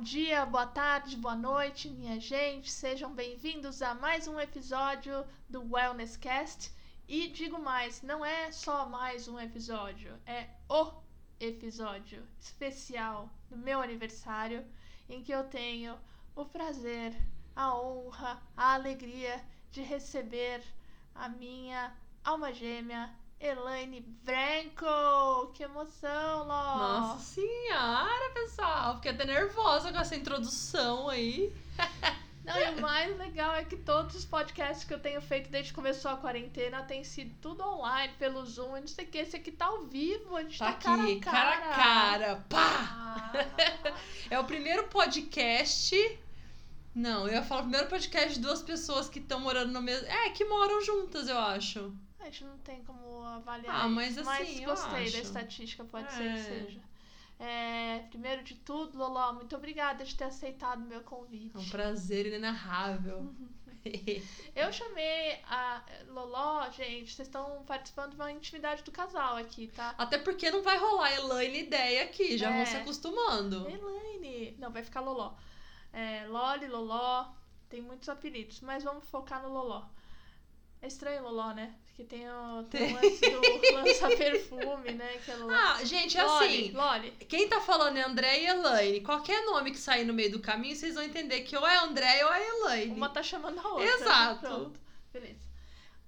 dia, boa tarde, boa noite, minha gente. Sejam bem-vindos a mais um episódio do Wellness Cast. E digo mais, não é só mais um episódio, é o episódio especial do meu aniversário em que eu tenho o prazer, a honra, a alegria de receber a minha alma gêmea, Elaine Branco! Que emoção, Ló! Nossa senhora, pessoal! Fiquei até nervosa com essa introdução aí. Não, e o mais legal é que todos os podcasts que eu tenho feito desde que começou a quarentena tem sido tudo online, pelo Zoom e não sei o que. Esse aqui tá ao vivo, a gente tá, Tá aqui, cara a cara cara. a cara. Pá! Ah, É o primeiro podcast. Não, eu ia falar o primeiro podcast de duas pessoas que estão morando no mesmo. É, que moram juntas, eu acho. A gente não tem como avaliar. Ah, mas isso, assim, mas gostei acho. da estatística, pode É. ser que seja. É, primeiro de tudo, Loló, muito obrigada de ter aceitado o meu convite. É um prazer inenarrável. Eu chamei a Loló, gente, vocês estão participando de uma intimidade do casal aqui, tá? Até porque não vai rolar Elaine ideia aqui, já É. vão se acostumando. Elaine! Não, vai ficar Loló. É, Loli, Loló, tem muitos apelidos, mas vamos focar no Loló. É estranho Loló, né? Porque tem o, tem o lance do lança-perfume, né? Que é. Ah, gente, é assim. Loli. Quem tá falando é André e Elaine. Qualquer nome que sair no meio do caminho, vocês vão entender que ou é André ou é Elaine. Uma tá chamando a outra. Exato. Pronto. Beleza.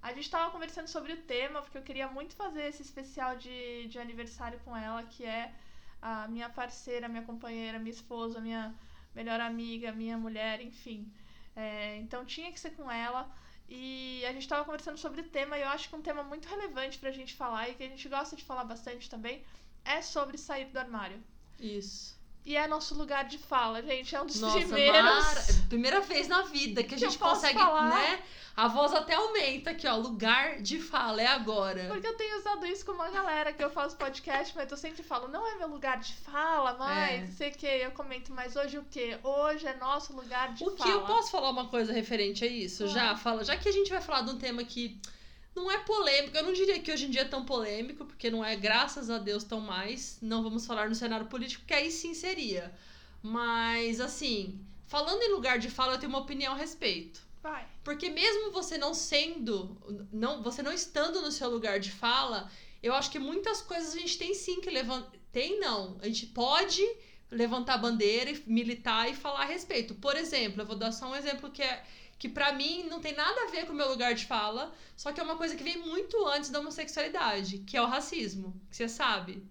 A gente tava conversando sobre o tema, porque eu queria muito fazer esse especial de, de aniversário com ela, que é a minha parceira, minha companheira, minha esposa, minha melhor amiga, minha mulher, enfim. É, então tinha que ser com ela. E a gente tava conversando sobre o tema, e eu acho que um tema muito relevante pra gente falar, e que a gente gosta de falar bastante também, é sobre sair do armário. Isso. E é nosso lugar de fala, gente. É um dos Nossa, primeiros. Mara, primeira vez na vida que a Que eu gente consegue, falar. né? A voz até aumenta aqui, ó. Lugar de fala, é agora. Porque eu tenho usado isso com uma galera que eu faço podcast, mas eu sempre falo, não é meu lugar de fala, mas É. não sei o que, eu comento, mas hoje o quê? Hoje é nosso lugar de O que fala. eu posso falar uma coisa referente a isso? Ah. Já fala, já que a gente vai falar de um tema que não é polêmico, eu não diria que hoje em dia é tão polêmico, porque não é, graças a Deus, tão mais. Não vamos falar no cenário político, porque aí sim seria. Mas assim, falando em lugar de fala, eu tenho uma opinião a respeito. Vai. Porque mesmo você não sendo, não, você não estando no seu lugar de fala, eu acho que muitas coisas a gente tem sim que levantar. Tem não. A gente pode levantar a bandeira e militar e falar a respeito. Por exemplo, eu vou dar só um exemplo que é que para mim não tem nada a ver com o meu lugar de fala, só que é uma coisa que vem muito antes da homossexualidade, que é o racismo, que você sabe.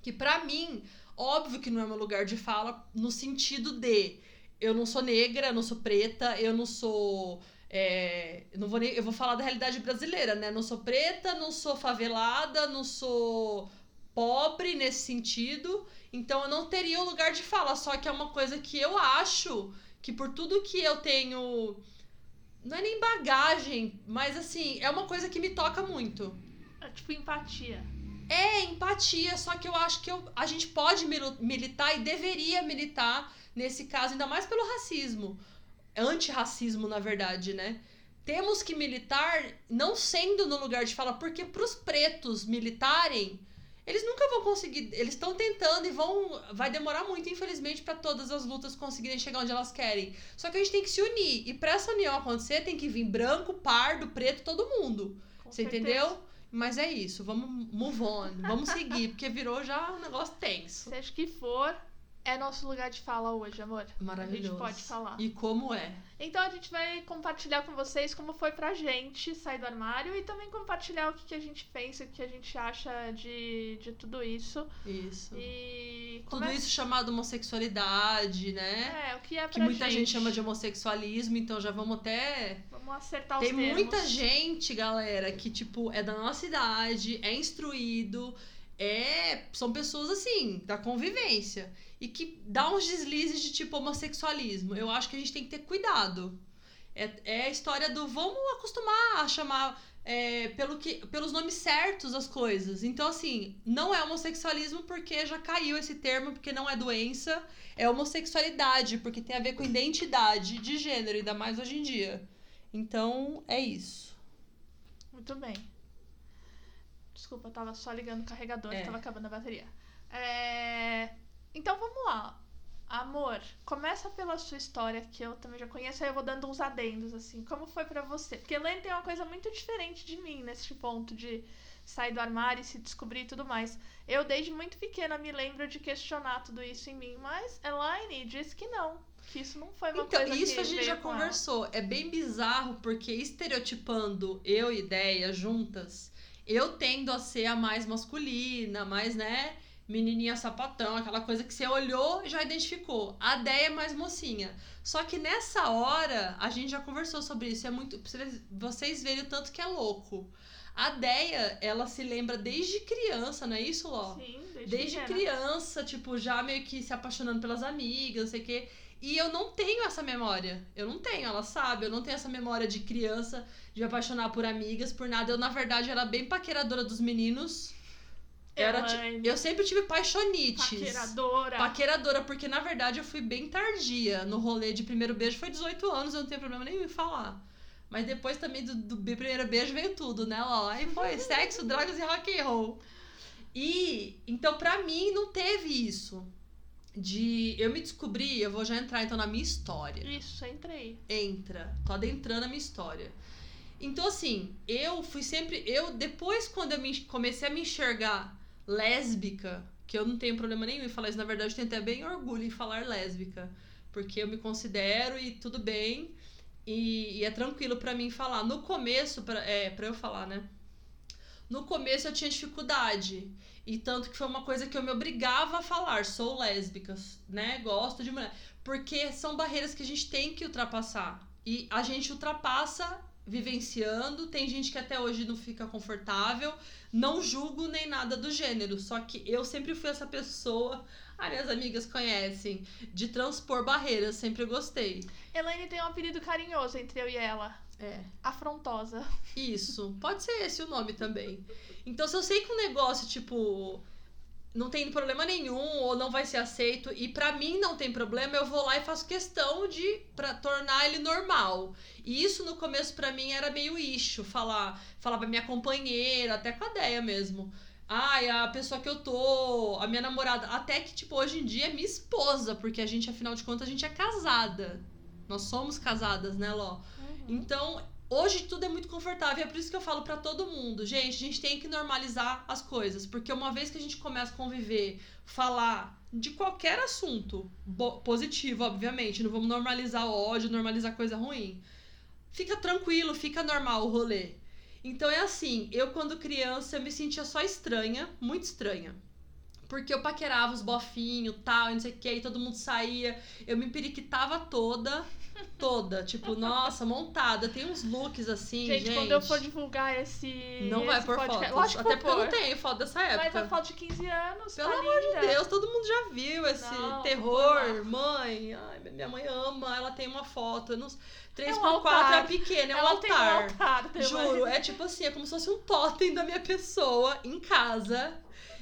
Que pra mim, óbvio que não é meu lugar de fala no sentido de eu não sou negra, não sou preta, eu não sou é, eu não vou nem, eu vou falar da realidade brasileira, né? Não sou preta, não sou favelada, não sou pobre nesse sentido. Então eu não teria o lugar de fala, só que é uma coisa que eu acho que por tudo que eu tenho não é nem bagagem, mas assim, é uma coisa que me toca muito. É tipo empatia. É empatia, só que eu acho que eu, a gente pode mil- militar e deveria militar nesse caso, ainda mais pelo racismo. Antirracismo, na verdade, né? Temos que militar não sendo no lugar de fala, porque pros pretos militarem, eles nunca vão conseguir. Eles estão tentando e vão. Vai demorar muito, infelizmente, para todas as lutas conseguirem chegar onde elas querem. Só que a gente tem que se unir. E pra essa união acontecer, tem que vir branco, pardo, preto, todo mundo. Com Você certeza. entendeu? Mas é isso, vamos move on, vamos seguir, porque virou já um negócio tenso. Seja que for, é nosso lugar de fala hoje, amor. Maravilhoso. A gente pode falar. E como é? Então a gente vai compartilhar com vocês como foi pra gente sair do armário e também compartilhar o que, que a gente pensa, o que a gente acha de, de tudo isso. Isso. E Tudo começa- isso chamado homossexualidade, né? É, o que é pra que muita gente. gente chama de homossexualismo, então já vamos até. Vamos acertar Tem os termos. muita gente, galera, que, tipo, é da nossa idade, é instruído, é. São pessoas assim, da convivência. E que dá uns deslizes de tipo homossexualismo. Eu acho que a gente tem que ter cuidado. É, é a história do vamos acostumar a chamar é, pelo que, pelos nomes certos as coisas. Então, assim, não é homossexualismo porque já caiu esse termo, porque não é doença. É homossexualidade, porque tem a ver com identidade de gênero, ainda mais hoje em dia. Então, é isso. Muito bem. Desculpa, eu tava só ligando o carregador, É. tava acabando a bateria. É, Então vamos lá. Amor, começa pela sua história, que eu também já conheço, aí eu vou dando uns adendos, assim. Como foi para você? Porque Elaine tem uma coisa muito diferente de mim nesse ponto de sair do armário e se descobrir e tudo mais. Eu, desde muito pequena, me lembro de questionar tudo isso em mim, mas Elaine disse que não. Que isso não foi uma então, coisa isso que a gente já com ela. conversou. É bem bizarro, porque estereotipando eu e ideia juntas, eu tendo a ser a mais masculina, mais, né? Menininha sapatão, aquela coisa que você olhou e já identificou. A Deia é mais mocinha. Só que nessa hora, a gente já conversou sobre isso. É muito. vocês- verem o tanto que é louco. A Deia, ela se lembra desde criança, não é isso, Ló? Sim, desde, Desde criança, tipo, já meio que se apaixonando pelas amigas, não sei o quê. E eu não tenho essa memória. Eu não tenho, ela sabe. Eu não tenho essa memória de criança, de apaixonar por amigas, por nada. Eu, na verdade, era bem paqueradora dos meninos. Era, ti- Elaine, eu sempre tive paixonites. paqueradora. Paqueradora, porque na verdade eu fui bem tardia no rolê de primeiro beijo. Foi 18 anos, eu não tenho problema nenhum em falar. Mas depois também do, do primeiro beijo veio tudo, né, Ló? Aí foi sexo, drogas e rock and roll. E então pra mim não teve isso. De eu me descobri, eu vou já entrar então na minha história Isso, entrei. entra, tô adentrando a minha história. Então, assim, eu fui sempre. Eu, depois, quando eu me- comecei a me enxergar lésbica, que eu não tenho problema nenhum em falar isso, na verdade, eu tenho até bem orgulho em falar lésbica, porque eu me considero e tudo bem, e, e é tranquilo pra mim falar. No começo, pra, é, pra eu falar, né? No começo eu tinha dificuldade. E tanto que foi uma coisa que eu me obrigava a falar. Sou lésbica, né? Gosto de mulher. Porque são barreiras que a gente tem que ultrapassar. E a gente ultrapassa vivenciando. Tem gente que até hoje não fica confortável. Não julgo nem nada do gênero. Só que eu sempre fui essa pessoa. Ah, minhas amigas conhecem. De transpor barreiras. Sempre gostei. Elaine tem um apelido carinhoso entre eu e ela. É. Afrontosa. Isso. Pode ser esse o nome também. Então, se eu sei que um negócio, tipo, não tem problema nenhum ou não vai ser aceito e pra mim não tem problema, eu vou lá e faço questão de para tornar ele normal. E isso no começo pra mim era meio ixo, falar, falar pra minha companheira, até com a ideia mesmo. Ai, a pessoa que eu tô, a minha namorada, até que tipo hoje em dia é minha esposa, porque a gente afinal de contas a gente é casada. Nós somos casadas, né, Ló? Então, hoje tudo é muito confortável. É por isso que eu falo pra todo mundo, gente, a gente tem que normalizar as coisas, porque uma vez que a gente começa a conviver, falar de qualquer assunto, positivo, obviamente, não vamos normalizar ódio, normalizar coisa ruim. Fica tranquilo, fica normal o rolê. Então é assim, eu quando criança eu me sentia só estranha, muito estranha. Porque eu paquerava os bofinhos, tal, e não sei o que, e todo mundo saía. Eu me periquitava toda, toda. Tipo, nossa, montada. Tem uns looks assim, gente. Gente, quando eu for divulgar esse. Não vai esse por podcast- fotos. Até porque eu não tenho foto dessa época. Mas a foto de 15 anos. Pelo tá amor linda. de Deus, todo mundo já viu esse Não, terror. Mãe, ai, minha mãe ama, ela tem uma foto. eu Não... 3 É um por 4 é altar. pequena, é um tem um altar. altar. Juro, é tipo assim, é como se fosse um totem da minha pessoa em casa.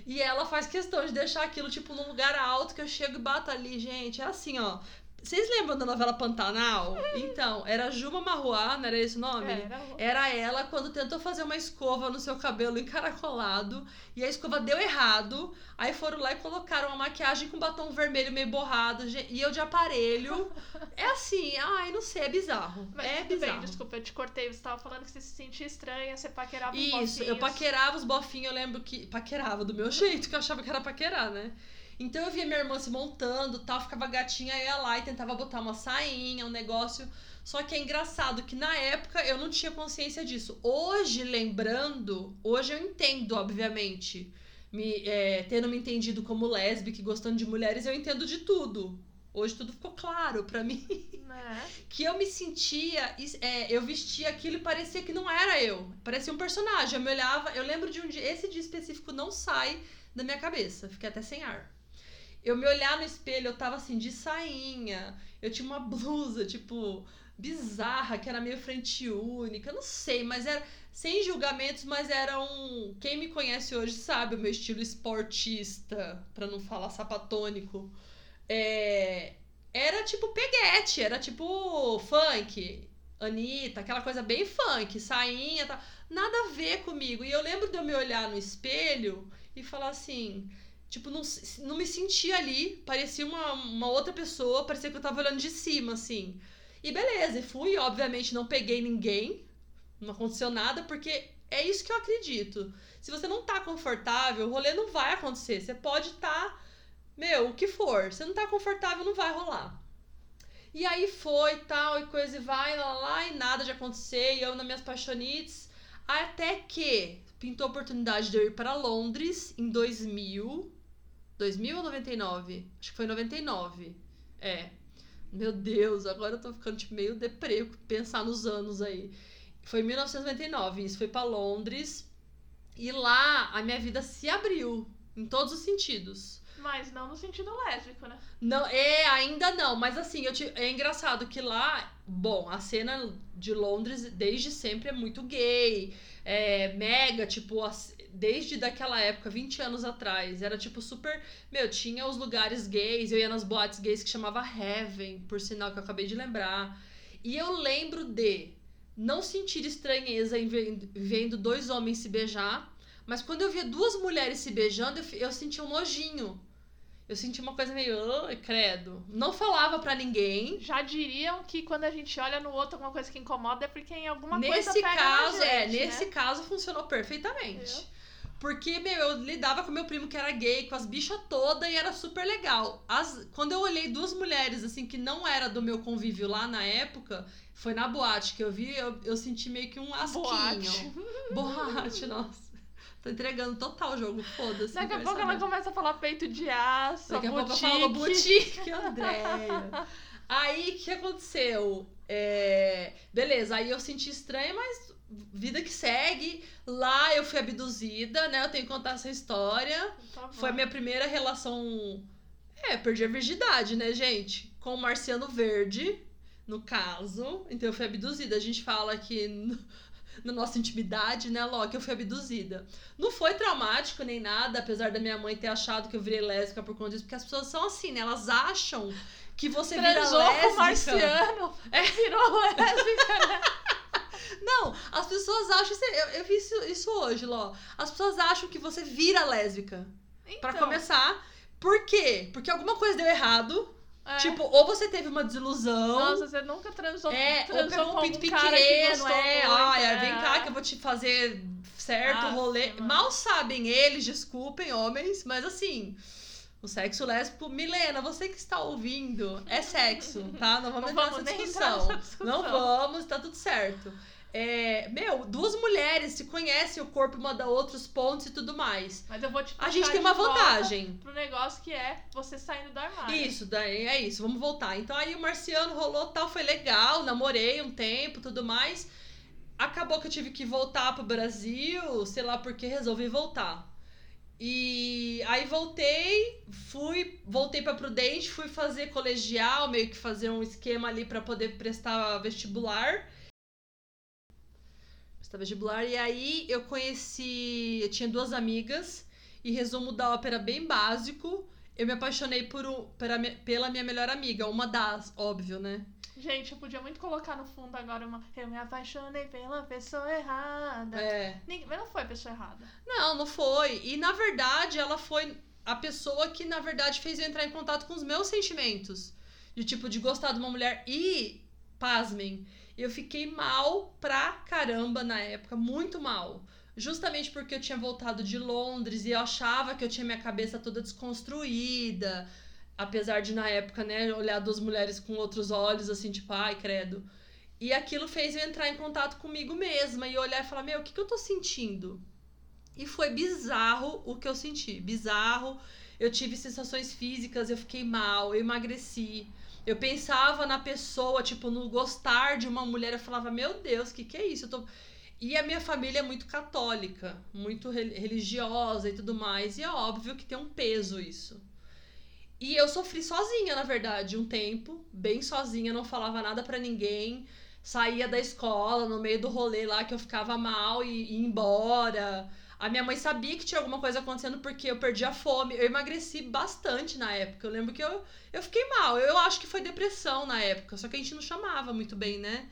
E ela faz questão de deixar aquilo, tipo, num lugar alto que eu chego e bato ali, gente. É assim, ó. Vocês lembram da novela Pantanal? Então, era Juma Marruá, não era esse o nome? Era. Era ela quando tentou fazer uma escova no seu cabelo encaracolado e a escova deu errado. Aí foram lá e colocaram uma maquiagem com batom vermelho meio borrado e eu de aparelho. É assim, ai, não sei, é bizarro. Mas é tudo bizarro. bem, desculpa, eu te cortei. Você tava falando que você se sentia estranha, você paquerava os Isso, eu bofinhos. paquerava os bofinhos, eu lembro que. Paquerava do meu jeito, que eu achava que era paquerar, né? Então eu via minha irmã se montando tal, ficava gatinha, ia lá e tentava botar uma sainha, um negócio. Só que é engraçado que na época eu não tinha consciência disso. Hoje, lembrando, hoje eu entendo, obviamente. Me, é, tendo me entendido como lésbica e gostando de mulheres, eu entendo de tudo. Hoje tudo ficou claro pra mim Né? que eu me sentia, é, eu vestia aquilo e parecia que não era eu. Parecia um personagem. Eu me olhava, eu lembro de um dia, esse dia específico não sai da minha cabeça. Fiquei até sem ar. Eu me olhar no espelho, eu tava assim, de sainha. Eu tinha uma blusa, tipo, bizarra, que era meio frente única. Não sei, mas era. Sem julgamentos, mas era um. Quem me conhece hoje sabe o meu estilo esportista, pra não falar sapatônico. É, era tipo peguete, era tipo funk, Anitta, aquela coisa bem funk, sainha, tá, nada a ver comigo. E eu lembro de eu me olhar no espelho e falar assim, Tipo, não, não me sentia ali. Parecia uma, uma outra pessoa. Parecia que eu tava olhando de cima, assim. E beleza, fui. Obviamente, não peguei ninguém. Não aconteceu nada, porque é isso que eu acredito. Se você não tá confortável, o rolê não vai acontecer. Você pode estar, meu, o que for. Se não tá confortável, não vai rolar. E aí foi, tal, e coisa e vai, lá, lá, e nada de acontecer. E eu nas minhas paixonites. Até que pintou a oportunidade de eu ir para Londres em 2000. 2000 ou 99? Acho que foi 99. É. Meu Deus, agora eu tô ficando tipo, meio deprê pensar nos anos aí. Foi em 1999, isso foi para Londres. E lá a minha vida se abriu em todos os sentidos. Mas não no sentido lésbico, né? Não, é, ainda não, mas assim, eu te- é engraçado que lá, bom, a cena de Londres desde sempre é muito gay, é mega, tipo, desde daquela época, 20 anos atrás, era tipo super, meu, tinha os lugares gays, eu ia nas boates gays que chamava Heaven, por sinal que eu acabei de lembrar. E eu lembro de não sentir estranheza em ve- vendo dois homens se beijar, mas quando eu via duas mulheres se beijando, eu, eu sentia um nojinho. Eu senti uma coisa meio, "Ai, credo. Não falava pra ninguém. Já diriam que quando a gente olha no outro alguma coisa que incomoda é porque em alguma coisa nesse pega caso, é, gente, nesse né? caso funcionou perfeitamente. Viu? Porque, meu, eu lidava com meu primo que era gay, com as bichas todas e era super legal. As, quando eu olhei duas mulheres, assim, que não era do meu convívio lá na época, foi na boate que eu vi, eu, eu senti meio que um asquinho. Boate. Boate, nossa. Tô entregando total o jogo, foda-se. Daqui a pouco ela começa a falar peito de aço, Daqui a pouco eu boutique. falo boutique, Andréia. Aí, o que aconteceu? É, Beleza, aí eu senti estranha, mas vida que segue. Lá eu fui abduzida, né? Eu tenho que contar essa história. Tá. Foi a minha primeira relação... É, perdi a virgindade, né, gente? Com o Marciano Verde, no caso. Então eu fui abduzida. A gente fala que... Na nossa intimidade, né, que eu fui abduzida. Não foi traumático nem nada, apesar da minha mãe ter achado que eu virei lésbica por conta disso, porque as pessoas são assim, né? Elas acham que você vira Transou lésbica. com o Marciano, É. virou lésbica, né? Não, as pessoas acham. isso- Eu, eu vi isso, isso hoje, Ló. As pessoas acham que você vira lésbica. Pra Então, começar. Por quê? Porque alguma coisa deu errado. é. Tipo, ou você teve uma desilusão. Nossa, você nunca transou, é, ou transou pegou com um pinto algum cara que é, é. vem cá que eu vou te fazer certo Aff, rolê. mano. Mal sabem eles, desculpem, homens, mas assim, o sexo lésbico, Milena, você que está ouvindo, é sexo, tá? Não vamos Não vamos nessa nem discussão. entrar nessa discussão. Não vamos, tá tudo certo. É, meu, duas mulheres se conhecem o corpo uma da outra, os pontos e tudo mais. Mas eu vou te A gente tem uma vantagem. Pro negócio que é você saindo do armário. Isso, daí é isso, vamos voltar. Então aí o Marciano rolou tal, foi legal, namorei um tempo, tudo mais. Acabou que eu tive que voltar pro Brasil, sei lá porque resolvi voltar. E aí voltei, fui, voltei pra Prudente, fui fazer colegial, meio que fazer um esquema ali pra poder prestar vestibular. Prestar vestibular e aí eu conheci, eu tinha duas amigas e resumo da ópera bem básico. Eu me apaixonei por pela, pela minha melhor amiga, uma das, óbvio, né? Gente, eu podia muito colocar no fundo agora uma. Eu me apaixonei pela pessoa errada. É. Ninguém- Mas não foi a pessoa errada. Não, não foi. E na verdade, ela foi a pessoa que na verdade fez eu entrar em contato com os meus sentimentos. De tipo, de gostar de uma mulher. E, pasmem, eu fiquei mal pra caramba na época, muito mal. Justamente porque eu tinha voltado de Londres e eu achava que eu tinha minha cabeça toda desconstruída. Apesar de, na época, né, olhar duas mulheres com outros olhos, assim, tipo, ai, credo. E aquilo fez eu entrar em contato comigo mesma e olhar e falar: Meu, o que, que eu tô sentindo? E foi bizarro o que eu senti. Bizarro. Eu tive sensações físicas, eu fiquei mal, eu emagreci. Eu pensava na pessoa, tipo, no gostar de uma mulher. Eu falava, meu Deus, o que, que é isso? Eu tô... E a minha família é muito católica, muito re- religiosa e tudo mais. E é óbvio que tem um peso isso. E eu sofri sozinha, na verdade, um tempo, bem sozinha, não falava nada pra ninguém. Saía da escola, no meio do rolê lá que eu ficava mal e ia embora. A minha mãe sabia que tinha alguma coisa acontecendo porque eu perdi a fome. Eu emagreci bastante na época. Eu lembro que eu, eu fiquei mal. Eu acho que foi depressão na época, só que a gente não chamava muito bem, né?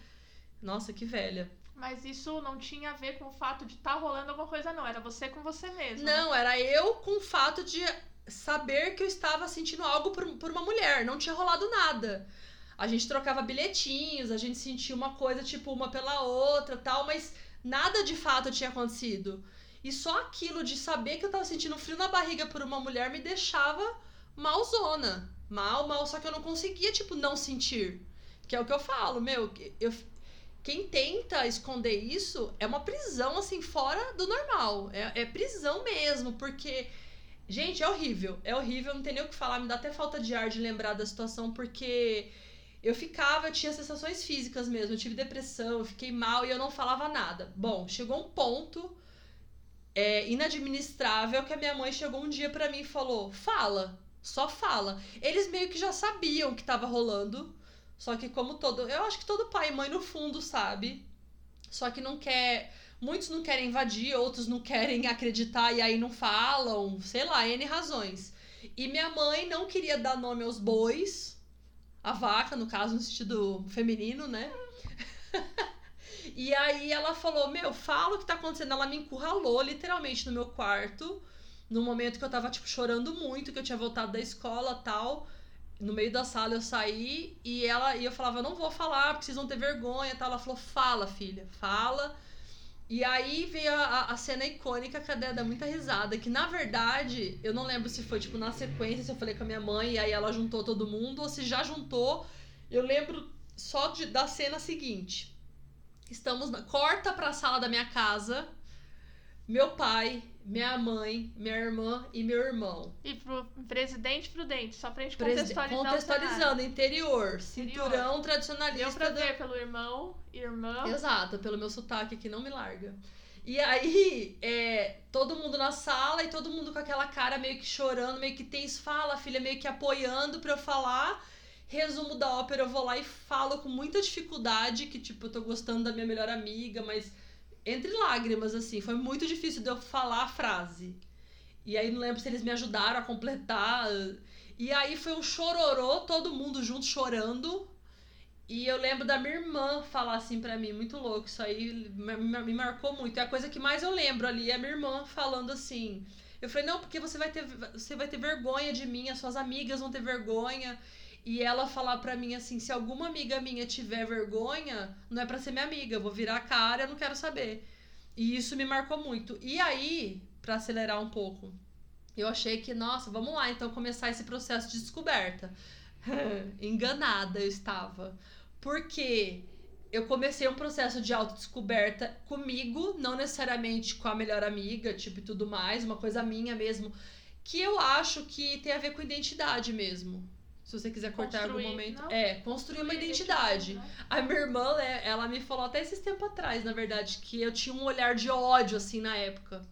Nossa, que velha. Mas isso não tinha a ver com o fato de estar rolando alguma coisa, não. Era você com você mesmo. né? Não, era eu com o fato de saber que eu estava sentindo algo por, por uma mulher. Não tinha rolado nada. A gente trocava bilhetinhos, a gente sentia uma coisa, tipo, uma pela outra tal, mas nada de fato tinha acontecido. E só aquilo de saber que eu tava sentindo frio na barriga por uma mulher me deixava malzona. Mal, mal, só que eu não conseguia, tipo, não sentir. Que é o que eu falo, meu, eu, quem tenta esconder isso é uma prisão, assim, fora do normal. É, é prisão mesmo, porque. Gente, é horrível. É horrível, não tem nem o que falar. Me dá até falta de ar de lembrar da situação, porque eu ficava, eu tinha sensações físicas mesmo. Eu tive depressão, eu fiquei mal e eu não falava nada. Bom, chegou um ponto é, inadministrável que a minha mãe chegou um dia para mim e falou: fala, só fala. Eles meio que já sabiam que tava rolando. Só que como todo, eu acho que todo pai e mãe no fundo sabe. Só que não quer, muitos não querem invadir, outros não querem acreditar e aí não falam, sei lá, N razões. E minha mãe não queria dar nome aos bois, a vaca, no caso, no sentido feminino, né? e aí ela falou: Meu, fala o que tá acontecendo. Ela me encurralou literalmente no meu quarto, no momento que eu tava, tipo, chorando muito, que eu tinha voltado da escola tal no meio da sala eu saí e ela e eu falava, não vou falar, porque vocês vão ter vergonha tal. Ela falou, fala, filha, fala. E aí veio a, a cena icônica que a Dé dá muita risada, que na verdade, eu não lembro se foi tipo na sequência, se eu falei com a minha mãe e aí ela juntou todo mundo, ou se já juntou. Eu lembro só de, da cena seguinte. Estamos na, corta pra sala da minha casa. Meu pai, minha mãe, minha irmã e meu irmão. E pro presidente prudente, só pra gente contextualizar. Contextualizando, interior, cinturão tradicionalista. Deu pra ver pelo irmão, irmã. Exato, pelo meu sotaque que não me larga. E aí, é, todo mundo na sala e todo mundo com aquela cara meio que chorando, meio que tem fala, a filha meio que apoiando pra eu falar. Resumo da ópera, eu vou lá e falo com muita dificuldade que, tipo, eu tô gostando da minha melhor amiga, mas entre lágrimas, assim. Foi muito difícil de eu falar a frase. E aí não lembro se eles me ajudaram a completar. E aí foi um chororô, todo mundo junto chorando. E eu lembro da minha irmã falar assim para mim, muito louco, isso aí me marcou muito. É a coisa que mais eu lembro ali, é a minha irmã falando assim. Eu falei, não, porque você vai ter, você vai ter vergonha de mim, as suas amigas vão ter vergonha e ela falar pra mim assim: se alguma amiga minha tiver vergonha, não é pra ser minha amiga, eu vou virar a cara, eu não quero saber. E isso me marcou muito. E aí, para acelerar um pouco, eu achei que, nossa, vamos lá, então começar esse processo de descoberta. Enganada eu estava. Porque eu comecei um processo de autodescoberta comigo, não necessariamente com a melhor amiga, tipo e tudo mais, uma coisa minha mesmo, que eu acho que tem a ver com identidade mesmo. Se você quiser cortar construir, algum momento. Não? É, construir uma identidade. A minha irmã, né, ela me falou até esses tempos atrás, na verdade, que eu tinha um olhar de ódio, assim, na época.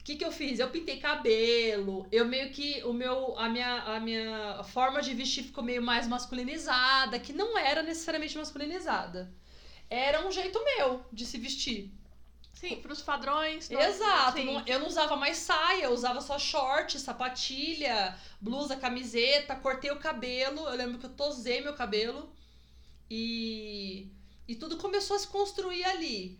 O que, que eu fiz? Eu pintei cabelo, eu meio que. O meu. A minha, a minha forma de vestir ficou meio mais masculinizada, que não era necessariamente masculinizada. Era um jeito meu de se vestir. Sim, para os padrões. Exato. Não, eu não usava mais saia, eu usava só short, sapatilha, blusa, camiseta, cortei o cabelo. Eu lembro que eu tosei meu cabelo. E, e tudo começou a se construir ali.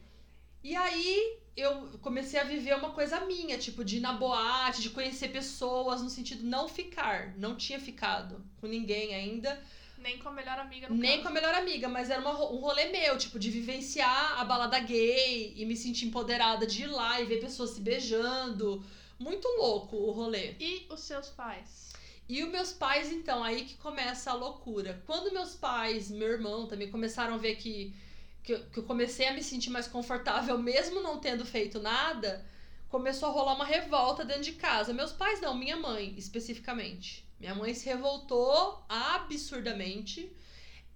E aí eu comecei a viver uma coisa minha, tipo, de ir na boate, de conhecer pessoas, no sentido não ficar. Não tinha ficado com ninguém ainda nem com a melhor amiga no Nem caso. com a melhor amiga, mas era uma, um rolê meu, tipo, de vivenciar a balada gay e me sentir empoderada de ir lá e ver pessoas se beijando. Muito louco o rolê. E os seus pais? E os meus pais, então, aí que começa a loucura. Quando meus pais, meu irmão também começaram a ver que, que, que eu comecei a me sentir mais confortável, mesmo não tendo feito nada, começou a rolar uma revolta dentro de casa. Meus pais não, minha mãe, especificamente. Minha mãe se revoltou absurdamente.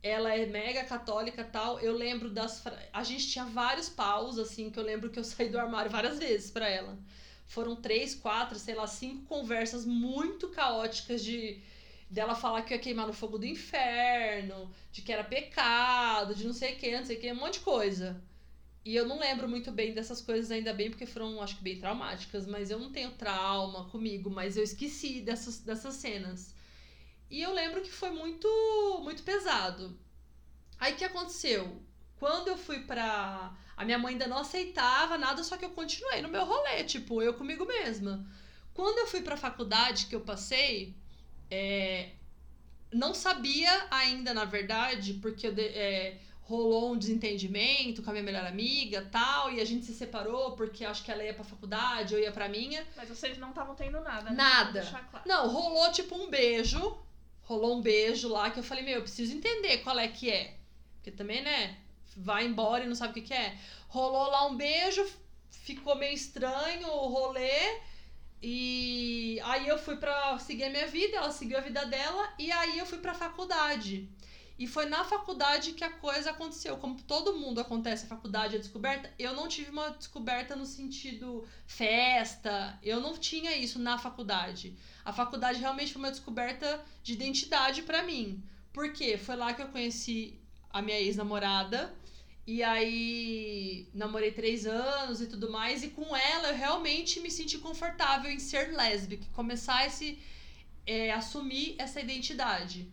Ela é mega católica tal. Eu lembro das. A gente tinha vários paus, assim, que eu lembro que eu saí do armário várias vezes para ela. Foram três, quatro, sei lá, cinco conversas muito caóticas de dela falar que ia queimar no fogo do inferno, de que era pecado, de não sei o que, não sei o que, um monte de coisa. E eu não lembro muito bem dessas coisas, ainda bem, porque foram, acho que, bem traumáticas. Mas eu não tenho trauma comigo, mas eu esqueci dessas, dessas cenas. E eu lembro que foi muito, muito pesado. Aí o que aconteceu? Quando eu fui pra. A minha mãe ainda não aceitava nada, só que eu continuei no meu rolê, tipo, eu comigo mesma. Quando eu fui pra faculdade, que eu passei, é, não sabia ainda, na verdade, porque eu de- é, rolou um desentendimento com a minha melhor amiga tal, e a gente se separou porque acho que ela ia pra faculdade, eu ia pra minha. Mas vocês não estavam tendo nada, né? Nada. Claro. Não, rolou tipo um beijo. Rolou um beijo lá que eu falei, meu, eu preciso entender qual é que é. Porque também, né? Vai embora e não sabe o que, que é. Rolou lá um beijo, ficou meio estranho o rolê. E aí eu fui pra seguir a minha vida, ela seguiu a vida dela, e aí eu fui pra faculdade. E foi na faculdade que a coisa aconteceu. Como todo mundo acontece a faculdade, a descoberta, eu não tive uma descoberta no sentido festa. Eu não tinha isso na faculdade. A faculdade realmente foi uma descoberta de identidade pra mim. Por quê? Foi lá que eu conheci a minha ex-namorada. E aí namorei três anos e tudo mais. E com ela eu realmente me senti confortável em ser lésbica. Começar a é, assumir essa identidade.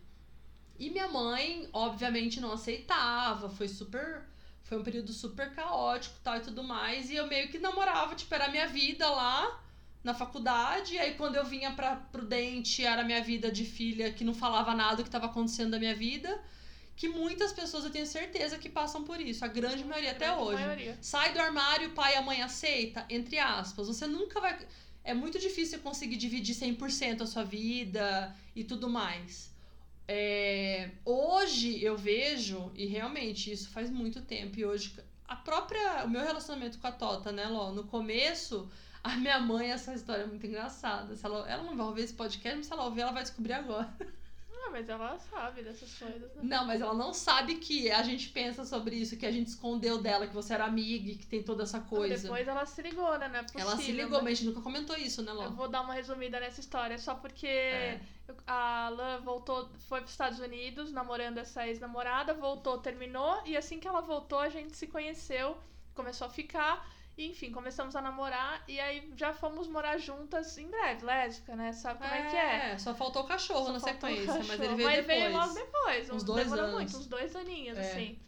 E minha mãe, obviamente, não aceitava. Foi super. Foi um período super caótico tal e tudo mais. E eu meio que namorava, tipo, era a minha vida lá na faculdade. E aí quando eu vinha pra Prudente, era a minha vida de filha que não falava nada do que estava acontecendo da minha vida. Que muitas pessoas eu tenho certeza que passam por isso. A grande maioria até Grande hoje. maioria. Sai do armário, o pai e a mãe aceita, entre aspas. Você nunca vai. É muito difícil conseguir dividir 100% a sua vida e tudo mais. É, Hoje eu vejo, e realmente isso faz muito tempo, e hoje a própria. O meu relacionamento com a Tota, né, Ló? No começo, a minha mãe, essa história é muito engraçada. Se ela, ela não vai ouvir esse podcast, mas se ela ouvir, ela vai descobrir agora. Ah, mas ela sabe dessas coisas, né? Não, mas ela não sabe que a gente pensa sobre isso, que a gente escondeu dela, que você era amiga e que tem toda essa coisa. Depois ela se ligou, né? Não é possível. Ela se ligou, né? mas a gente nunca comentou isso, né, Eu Ló? vou dar uma resumida nessa história, só porque É. eu- a Lan voltou, foi para os Estados Unidos, namorando essa ex-namorada, voltou, terminou, e assim que ela voltou, a gente se conheceu, começou a ficar, e enfim, começamos a namorar, e aí já fomos morar juntas em breve, lésbica, né? Sabe como é, que é? só faltou o cachorro Só na sequência, mas cachorro, ele veio mas depois. veio logo depois, Uns dois demorou anos. muito, uns dois aninhos, É. assim.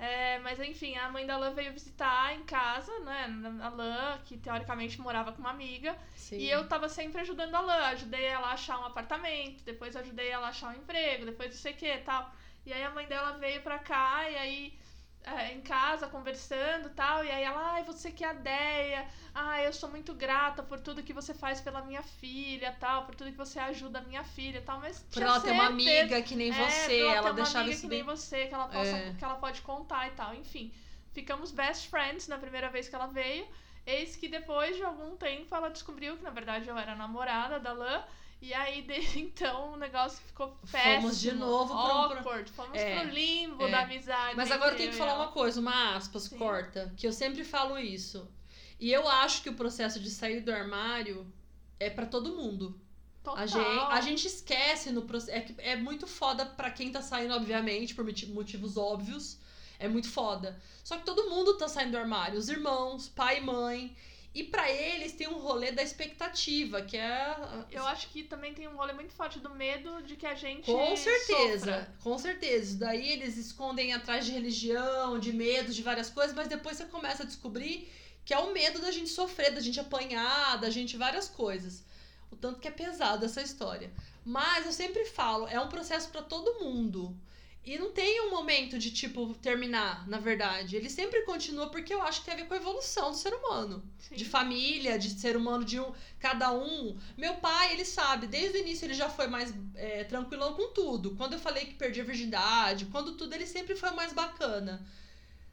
É, mas enfim, a mãe da Lan veio visitar em casa, né? A Lan, que teoricamente morava com uma amiga. Sim. E eu tava sempre ajudando a Lan, ajudei ela a achar um apartamento, depois ajudei ela a achar um emprego, depois não sei o que e tal. E aí a mãe dela veio pra cá, e aí é, em casa, conversando e tal, e aí ela, ai, você que é a Deia, ai, eu sou muito grata por tudo que você faz pela minha filha tal, por tudo que você ajuda a minha filha tal, mas Por tinha ela ter uma amiga que nem é, você, pra ela, ela uma deixava amiga isso que bem. nem você, que ela, possa, É. que ela pode contar e tal, enfim. Ficamos best friends na primeira vez que ela veio. Eis que depois de algum tempo ela descobriu que na verdade eu era namorada da Lan. E aí, desde então, o negócio ficou péssimo. Fomos de novo pro- pro- awkward. Fomos É, pro limbo é. da amizade. Mas agora eu tenho que falar uma coisa, uma aspas, Sim. corta, que eu sempre falo isso. E eu acho que o processo de sair do armário é pra todo mundo. Total. A gente, a gente esquece no processo. É, é muito foda pra quem tá saindo, obviamente, por moti- motivos óbvios. É muito foda. Só que todo mundo tá saindo do armário. Os irmãos, pai e mãe. E pra eles tem um rolê da expectativa, que é. Eu acho que também tem um rolê muito forte do medo de que a gente. Com certeza, sofra. com certeza. Daí eles escondem atrás de religião, de medo, de várias coisas, mas depois você começa a descobrir que é o medo da gente sofrer, da gente apanhar, da gente várias coisas. O tanto que é pesado essa história. Mas eu sempre falo, é um processo pra todo mundo. E não tem um momento de, tipo, terminar, na verdade. Ele sempre continua porque eu acho que tem a ver com a evolução do ser humano Sim. de família, de ser humano, de um, cada um. Meu pai, ele sabe, desde o início ele já foi mais é, tranquilão com tudo. Quando eu falei que perdi a virgindade, quando tudo, ele sempre foi mais bacana.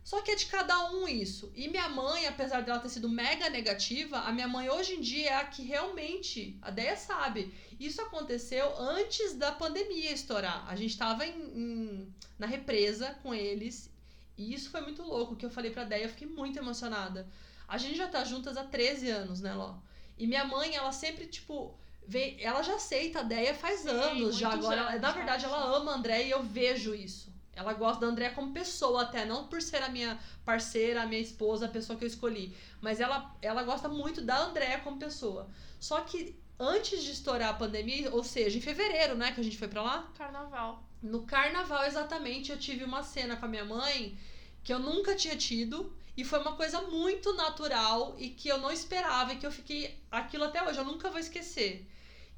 Só que é de cada um isso. E minha mãe, apesar dela ter sido mega negativa, a minha mãe hoje em dia é a que realmente, a Deia sabe, isso aconteceu antes da pandemia estourar. A gente tava em, em- na represa com eles e isso foi muito louco, que eu falei pra Deia, eu fiquei muito emocionada. A gente já tá juntas há 13 anos, né, Ló? E minha mãe, ela sempre, tipo, vem, ela já aceita a Deia faz Sim, anos já. Agora, anos, na já. verdade, ela ama a André e eu vejo isso. Ela gosta da André como pessoa até, não por ser a minha parceira, a minha esposa, a pessoa que eu escolhi. Mas ela, ela gosta muito da André como pessoa. Só que antes de estourar a pandemia, ou seja, em fevereiro, né, que a gente foi pra lá? Carnaval. No carnaval, exatamente, eu tive uma cena com a minha mãe que eu nunca tinha tido E foi uma coisa muito natural e que eu não esperava e que eu fiquei. Aquilo até hoje, eu nunca vou esquecer.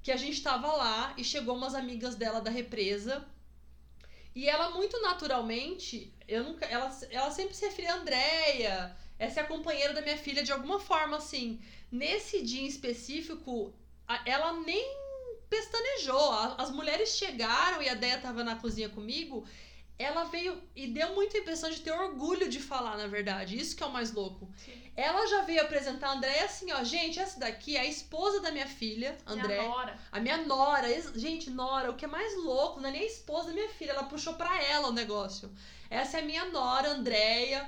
Que a gente tava lá e chegou umas amigas dela da represa. E ela, muito naturalmente, eu nunca. Ela, ela sempre se referia a Andréia. Essa é a companheira da minha filha de alguma forma, assim. Nesse dia em específico, ela nem pestanejou. As mulheres chegaram e a Deia tava na cozinha comigo ela veio e deu muita impressão de ter orgulho de falar, na verdade. Isso que é o mais louco. Sim. Ela já veio apresentar a Andréia assim, ó, gente, essa daqui é a esposa da minha filha, André. Minha nora. A minha nora. Gente, nora, o que é mais louco, não é nem a esposa da minha filha, ela puxou pra ela o negócio. Essa é a minha nora, Andréia.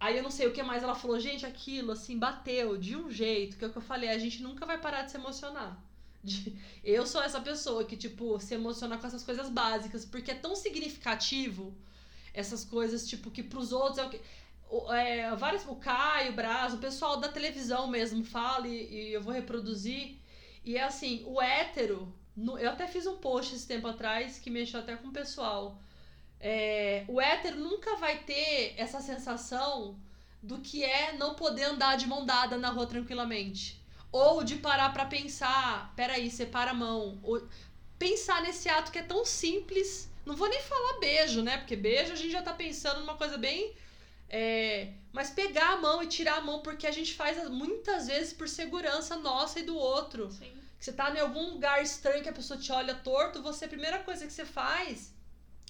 Aí eu não sei o que mais ela falou, gente, aquilo assim bateu de um jeito, que é o que eu falei, a gente nunca vai parar de se emocionar. De, eu sou essa pessoa que, tipo, se emociona com essas coisas básicas, porque é tão significativo essas coisas, tipo, que pros outros é o que. É, vários, o Caio, o Braz, o pessoal da televisão mesmo fala e, e, eu vou reproduzir. E é assim, o hétero, no, eu até fiz um post esse tempo atrás que mexeu até com o pessoal. É, o hétero nunca vai ter essa sensação do que é não poder andar de mão dada na rua tranquilamente. Ou de parar para pensar, peraí, separa a mão. Ou pensar nesse ato que é tão simples. Não vou nem falar beijo, né? Porque beijo a gente já tá pensando numa coisa bem. É, mas pegar a mão e tirar a mão, porque a gente faz muitas vezes por segurança nossa e do outro. Sim. Que você tá em algum lugar estranho que a pessoa te olha torto, você, a primeira coisa que você faz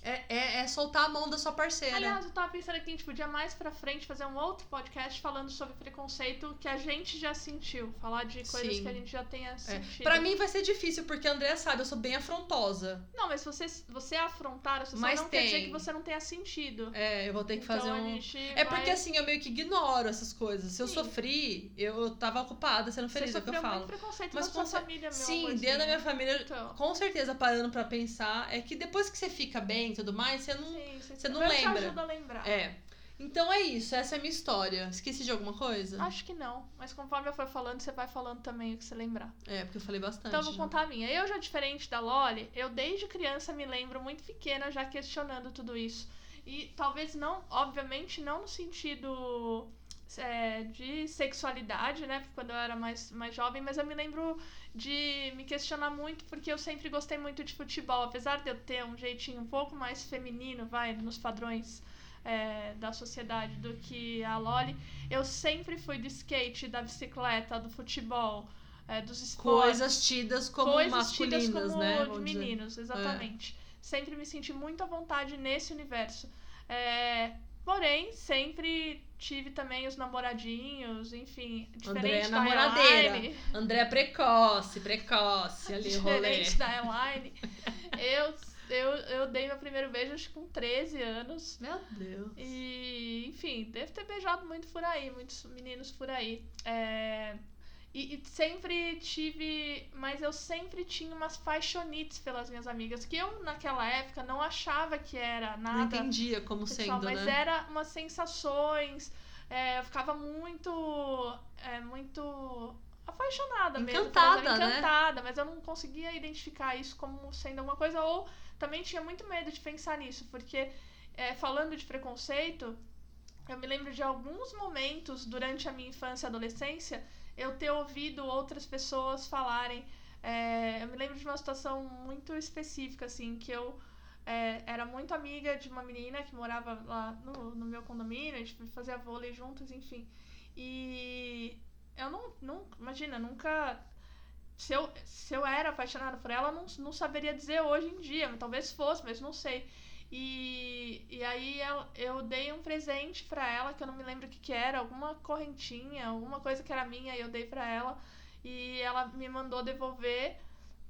é, é, é, soltar a mão da sua parceira. Aliás, eu tava pensando que a gente podia mais pra frente fazer um outro podcast falando sobre preconceito que a gente já sentiu. Falar de coisas Sim. que a gente já tenha sentido. É. Pra mim vai ser difícil, porque a Andrea sabe, eu sou bem afrontosa. Não, mas você, você é afrontar, você mas não tem. quer dizer que você não tenha sentido. É, eu vou ter que então, fazer um. É porque assim, eu meio que ignoro essas coisas. Se eu sofri, eu tava ocupada sendo feliz, você é o que eu falo. preconceito mas com sua família, meu Sim, dentro da minha família, então. com certeza parando pra pensar, é que depois que você fica bem e tudo mais, você não, Sim, você não lembra. Te ajuda a lembrar. É. Então é isso, essa é a minha história. Esqueci de alguma coisa? Acho que não. Mas conforme eu for falando, você vai falando também o que você lembrar. É, porque eu falei bastante. Então eu vou contar a minha. Eu já diferente da Loli, eu desde criança me lembro muito pequena já questionando tudo isso. E talvez não, obviamente, não no sentido é, de sexualidade, né? Quando eu era mais, mais jovem, mas eu me lembro de me questionar muito porque eu sempre gostei muito de futebol. Apesar de eu ter um jeitinho um pouco mais feminino, vai, nos padrões é, da sociedade do que a Loli, eu sempre fui do skate, da bicicleta, do futebol. É, dos esportes. Coisas tidas como coisas masculinas, tidas como né? de meninos, exatamente. É. Sempre me senti muito à vontade nesse universo. É, porém, sempre tive também os namoradinhos, enfim, diferente André da namoradeira. Elaine. André precoce, precoce ali Diferente da Elaine. eu, eu, eu dei meu primeiro beijo acho, com 13 anos. Meu Deus. E, enfim, devo ter beijado muito por aí, muitos meninos por aí. É, e, e, sempre tive. Mas eu sempre tinha umas paixonites pelas minhas amigas, que eu, naquela época, não achava que era nada. Não entendia como sexual, sendo. Mas né? era umas sensações. É, eu ficava muito. É, muito apaixonada encantada, mesmo. Né? Encantada, mas eu não conseguia identificar isso como sendo alguma coisa. Ou também tinha muito medo de pensar nisso, porque é, falando de preconceito, eu me lembro de alguns momentos durante a minha infância e adolescência eu ter ouvido outras pessoas falarem. É, eu me lembro de uma situação muito específica, assim, que eu é, era muito amiga de uma menina que morava lá no, no meu condomínio, a gente fazia vôlei juntas, enfim. E eu não, não imagina, nunca. Se eu, se eu era apaixonada por ela, não, não saberia dizer hoje em dia. Talvez fosse, mas não sei. E, e aí eu, eu dei um presente para ela, que eu não me lembro o que, que era, alguma correntinha, alguma coisa que era minha, e eu dei para ela. E ela me mandou devolver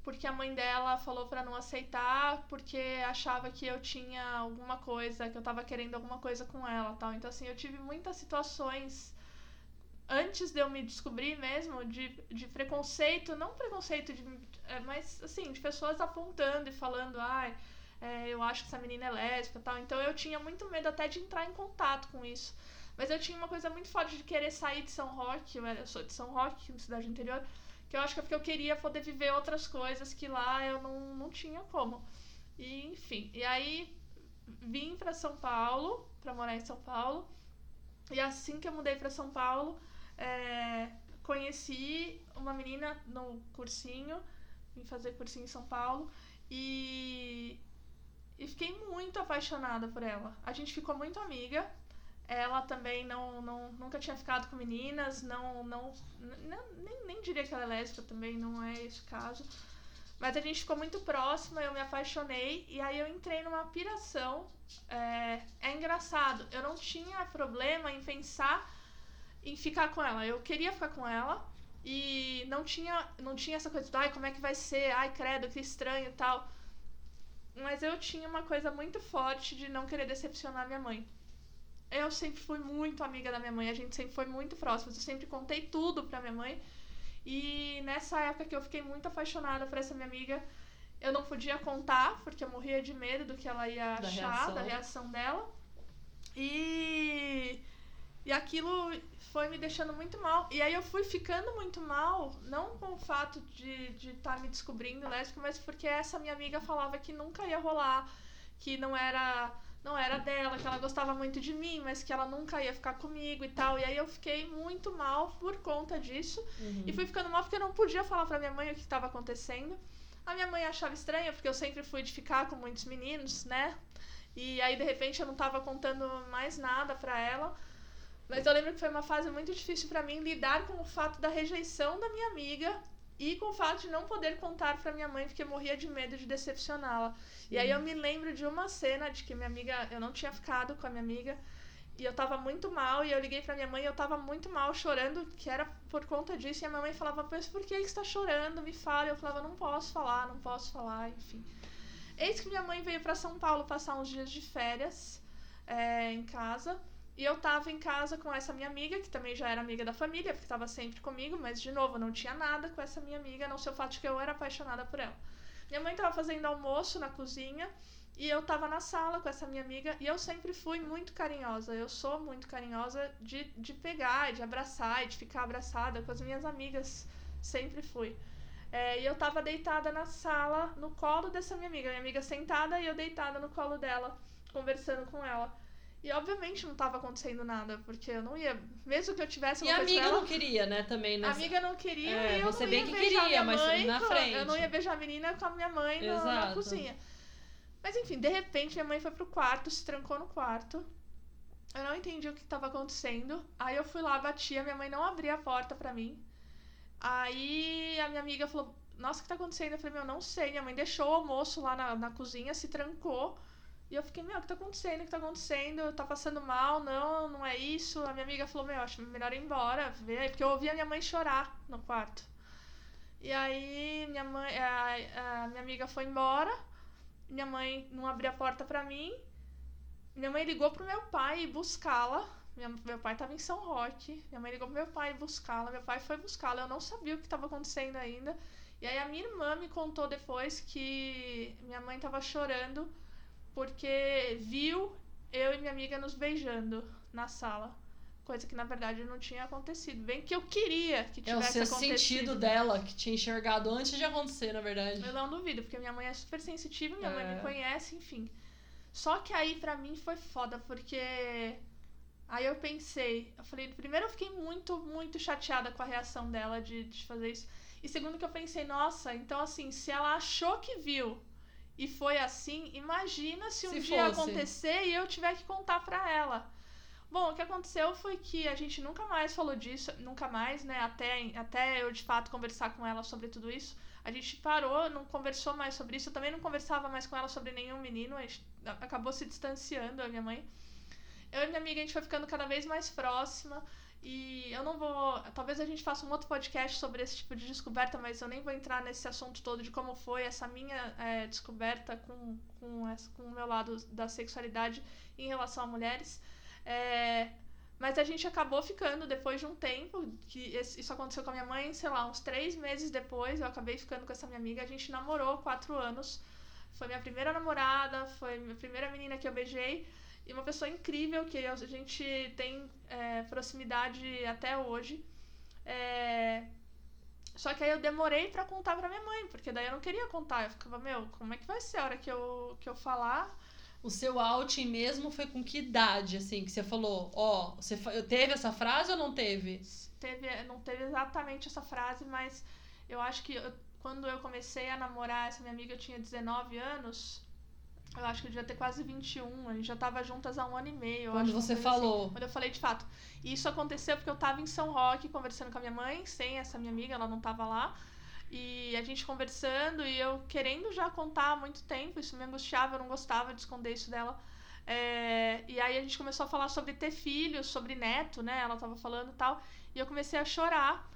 porque a mãe dela falou para não aceitar, porque achava que eu tinha alguma coisa, que eu tava querendo alguma coisa com ela, tal. Então assim, eu tive muitas situações antes de eu me descobrir mesmo de, de preconceito, não preconceito de, é, mas assim, de pessoas apontando e falando, ai, ah, é, eu acho que essa menina é lésbica e tal. Então eu tinha muito medo até de entrar em contato com isso. Mas eu tinha uma coisa muito forte de querer sair de São Roque, eu, sou de São Roque, cidade interior, que eu acho que é porque eu queria poder viver outras coisas que lá eu não, não tinha como. E enfim, e aí vim para São Paulo, para morar em São Paulo. E assim que eu mudei para São Paulo, é, conheci uma menina no cursinho, vim fazer cursinho em São Paulo, e, e fiquei muito apaixonada por ela. A gente ficou muito amiga. Ela também não, não nunca tinha ficado com meninas, não, não, nem, nem diria que ela é lésbica também, não é esse caso. Mas a gente ficou muito próxima, eu me apaixonei e aí eu entrei numa piração. É, é engraçado, eu não tinha problema em pensar em ficar com ela. Eu queria ficar com ela e não tinha, não tinha essa coisa de, ai, como é que vai ser? Ai, credo, que estranho e tal. Mas eu tinha uma coisa muito forte de não querer decepcionar minha mãe. Eu sempre fui muito amiga da minha mãe, a gente sempre foi muito próximos. Eu sempre contei tudo pra minha mãe. E nessa época que eu fiquei muito apaixonada por essa minha amiga, eu não podia contar, porque eu morria de medo do que ela ia da achar, reação. da reação dela. E e aquilo foi me deixando muito mal. E aí eu fui ficando muito mal, não com o fato de estar de tá me descobrindo lésbica, mas porque essa minha amiga falava que nunca ia rolar, que não era não era dela, que ela gostava muito de mim, mas que ela nunca ia ficar comigo e tal. E aí eu fiquei muito mal por conta disso. Uhum. E fui ficando mal porque eu não podia falar pra minha mãe o que estava acontecendo. A minha mãe achava estranha, porque eu sempre fui de ficar com muitos meninos, né? E aí, de repente, eu não tava contando mais nada pra ela. Mas eu lembro que foi uma fase muito difícil para mim lidar com o fato da rejeição da minha amiga e com o fato de não poder contar para minha mãe porque eu morria de medo de decepcioná-la. E aí eu me lembro de uma cena de que minha amiga, eu não tinha ficado com a minha amiga e eu tava muito mal e eu liguei para minha mãe e eu tava muito mal chorando, que era por conta disso, e a minha mãe falava: "Mas por que você tá chorando? Me fala". Eu falava: "Não posso falar, não posso falar", enfim. Eis que minha mãe veio para São Paulo passar uns dias de férias é, em casa. E eu tava em casa com essa minha amiga, que também já era amiga da família, porque tava sempre comigo, mas de novo, não tinha nada com essa minha amiga, a não ser o fato de que eu era apaixonada por ela. Minha mãe tava fazendo almoço na cozinha e eu tava na sala com essa minha amiga e eu sempre fui muito carinhosa. Eu sou muito carinhosa de, de pegar, de abraçar e de ficar abraçada com as minhas amigas. Sempre fui. É, e eu tava deitada na sala, no colo dessa minha amiga. Minha amiga sentada e eu deitada no colo dela, conversando com ela. E obviamente não estava acontecendo nada, porque eu não ia. Mesmo que eu tivesse E a amiga ela, não queria, né, também. Nessa... A amiga não queria é, e eu você não bem ia que queria, mas na com, frente. Eu não ia beijar a menina com a minha mãe no, na cozinha. Mas enfim, de repente minha mãe foi pro quarto, se trancou no quarto. Eu não entendi o que estava acontecendo. Aí eu fui lá, bati, a minha mãe não abria a porta para mim. Aí a minha amiga falou: Nossa, o que tá acontecendo? Eu falei: Meu, não sei. Minha mãe deixou o almoço lá na, na cozinha, se trancou. E eu fiquei, meu, o que tá acontecendo? O que tá acontecendo? Tá passando mal? Não, não é isso. A minha amiga falou, meu, acho melhor ir embora, ver porque eu ouvi a minha mãe chorar no quarto. E aí minha mãe, a, a minha amiga foi embora, minha mãe não abriu a porta pra mim. Minha mãe ligou pro meu pai buscá-la. Meu pai tava em São Roque. Minha mãe ligou pro meu pai buscá-la. Meu pai foi buscá-la. Eu não sabia o que estava acontecendo ainda. E aí a minha irmã me contou depois que minha mãe tava chorando porque viu eu e minha amiga nos beijando na sala. Coisa que na verdade não tinha acontecido. Bem que eu queria que tivesse é o acontecido. sentido dela que tinha enxergado antes de acontecer, na verdade. Eu não duvido, porque minha mãe é super sensitiva, minha é. mãe me conhece, enfim. Só que aí pra mim foi foda, porque aí eu pensei, eu falei, primeiro eu fiquei muito, muito chateada com a reação dela de, de fazer isso. E segundo que eu pensei, nossa, então assim, se ela achou que viu e foi assim, imagina se um se dia fosse. acontecer e eu tiver que contar para ela. Bom, o que aconteceu foi que a gente nunca mais falou disso, nunca mais, né? Até, até eu de fato conversar com ela sobre tudo isso. A gente parou, não conversou mais sobre isso. Eu também não conversava mais com ela sobre nenhum menino. A gente acabou se distanciando, a minha mãe. Eu e minha amiga, a gente foi ficando cada vez mais próxima. E eu não vou. Talvez a gente faça um outro podcast sobre esse tipo de descoberta, mas eu nem vou entrar nesse assunto todo de como foi essa minha é, descoberta com, com, essa, com o meu lado da sexualidade em relação a mulheres. É, mas a gente acabou ficando depois de um tempo, que isso aconteceu com a minha mãe, sei lá, uns três meses depois, eu acabei ficando com essa minha amiga. A gente namorou quatro anos. Foi minha primeira namorada, foi minha primeira menina que eu beijei. E uma pessoa incrível que a gente tem é, proximidade até hoje. É... Só que aí eu demorei para contar pra minha mãe, porque daí eu não queria contar. Eu ficava, meu, como é que vai ser a hora que eu, que eu falar? o seu outing mesmo foi com que idade, assim, que você falou? Ó, você teve essa frase ou não teve? Teve, não teve exatamente essa frase, mas eu acho que eu, quando eu comecei a namorar essa minha amiga, eu tinha 19 anos. Eu acho que eu devia ter quase 21. A gente já tava juntas há um ano e meio. Quando você assim. falou. Assim, quando eu falei de fato. E isso aconteceu porque eu tava em São Roque conversando com a minha mãe, sem essa minha amiga, ela não tava lá. E a gente conversando e eu querendo já contar há muito tempo, isso me angustiava, eu não gostava de esconder isso dela. É, e aí a gente começou a falar sobre ter filhos, sobre neto, né? Ela tava falando e tal. E eu comecei a chorar.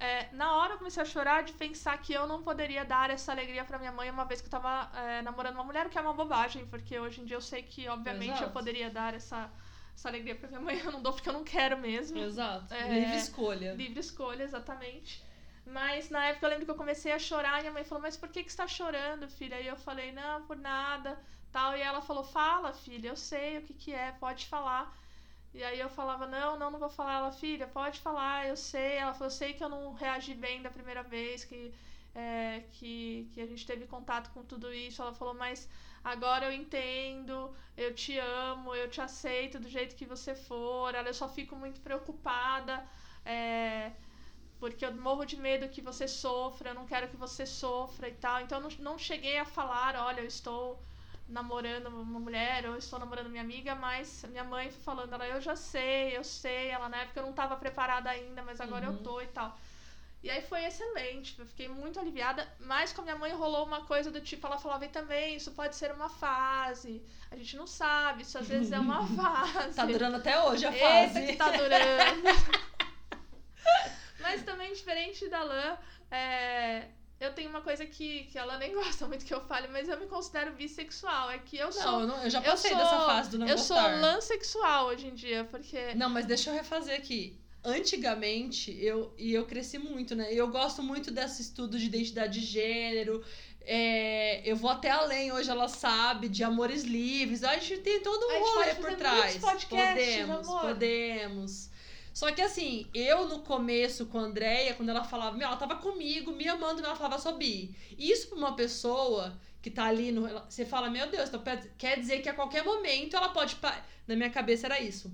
É, na hora eu comecei a chorar de pensar que eu não poderia dar essa alegria para minha mãe uma vez que eu tava é, namorando uma mulher, o que é uma bobagem, porque hoje em dia eu sei que, obviamente, Exato. eu poderia dar essa, essa alegria pra minha mãe. Eu não dou porque eu não quero mesmo. Exato. É, livre escolha. Livre escolha, exatamente. Mas na época eu lembro que eu comecei a chorar e minha mãe falou: Mas por que, que você tá chorando, filha? E eu falei: Não, por nada. tal E ela falou: Fala, filha, eu sei o que, que é, pode falar. E aí eu falava: Não, não, não vou falar. Ela, filha, pode falar, eu sei. Ela falou: Eu sei que eu não reagi bem da primeira vez, que, é, que, que a gente teve contato com tudo isso. Ela falou: Mas agora eu entendo, eu te amo, eu te aceito do jeito que você for. Ela, eu só fico muito preocupada. É, porque eu morro de medo que você sofra, eu não quero que você sofra e tal. Então eu não, não cheguei a falar, olha, eu estou namorando uma mulher, ou estou namorando minha amiga, mas minha mãe falando, ela, eu já sei, eu sei, ela na época eu não estava preparada ainda, mas agora uhum. eu tô e tal. E aí foi excelente, eu fiquei muito aliviada, mas com a minha mãe rolou uma coisa do tipo, ela falava, e também, isso pode ser uma fase, a gente não sabe, isso às vezes é uma fase. tá durando até hoje a fase. Eita que tá durando. Mas também, diferente da Lã, uma coisa que, que ela nem gosta muito que eu fale, mas eu me considero bissexual. É que eu sou. Não, eu, não, eu já passei eu sou, dessa fase do não eu gostar. Eu sou lã sexual hoje em dia, porque. Não, mas deixa eu refazer aqui. Antigamente, eu, e eu cresci muito, né? Eu gosto muito desse estudo de identidade de gênero. É, eu vou até além, hoje ela sabe, de amores livres. A gente tem todo um rolê por trás. Podemos, podemos. Só que assim, eu no começo com a Andrea, quando ela falava, meu, ela tava comigo, me amando, ela falava só bi. Isso pra uma pessoa que tá ali no. Você fala, meu Deus, então quer dizer que a qualquer momento ela pode. Na minha cabeça era isso.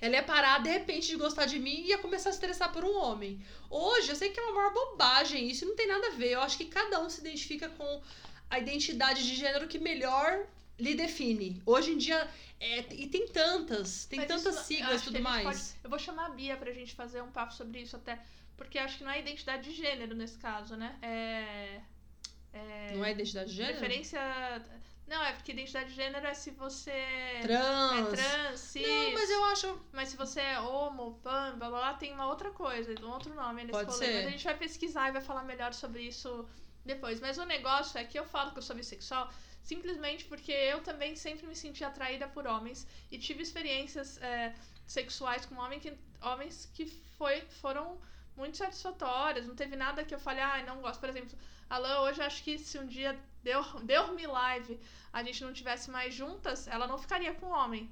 Ela ia parar de repente de gostar de mim e ia começar a se estressar por um homem. Hoje, eu sei que é uma maior bobagem, isso não tem nada a ver. Eu acho que cada um se identifica com a identidade de gênero que melhor lhe define. Hoje em dia, é, e tem tantas, tem Mas tantas isso, siglas e tudo mais. Pode, eu vou chamar a Bia pra gente fazer um papo sobre isso até. Porque acho que não é identidade de gênero nesse caso, né? É. é não é identidade de gênero? Preferência. Não, é porque identidade de gênero é se você. Trans. É trans, cis. Não, mas eu acho. Mas se você é homo, pan, blá blá blá, tem uma outra coisa, um outro nome nesse Pode Ser. Mas a gente vai pesquisar e vai falar melhor sobre isso depois. Mas o negócio é que eu falo que eu sou bissexual simplesmente porque eu também sempre me senti atraída por homens e tive experiências é, sexuais com homem que, homens que foi, foram muito satisfatórias. Não teve nada que eu falei, ah, não gosto. Por exemplo, Alain, hoje acho que se um dia deu, deu me live a gente não tivesse mais juntas, ela não ficaria com homem.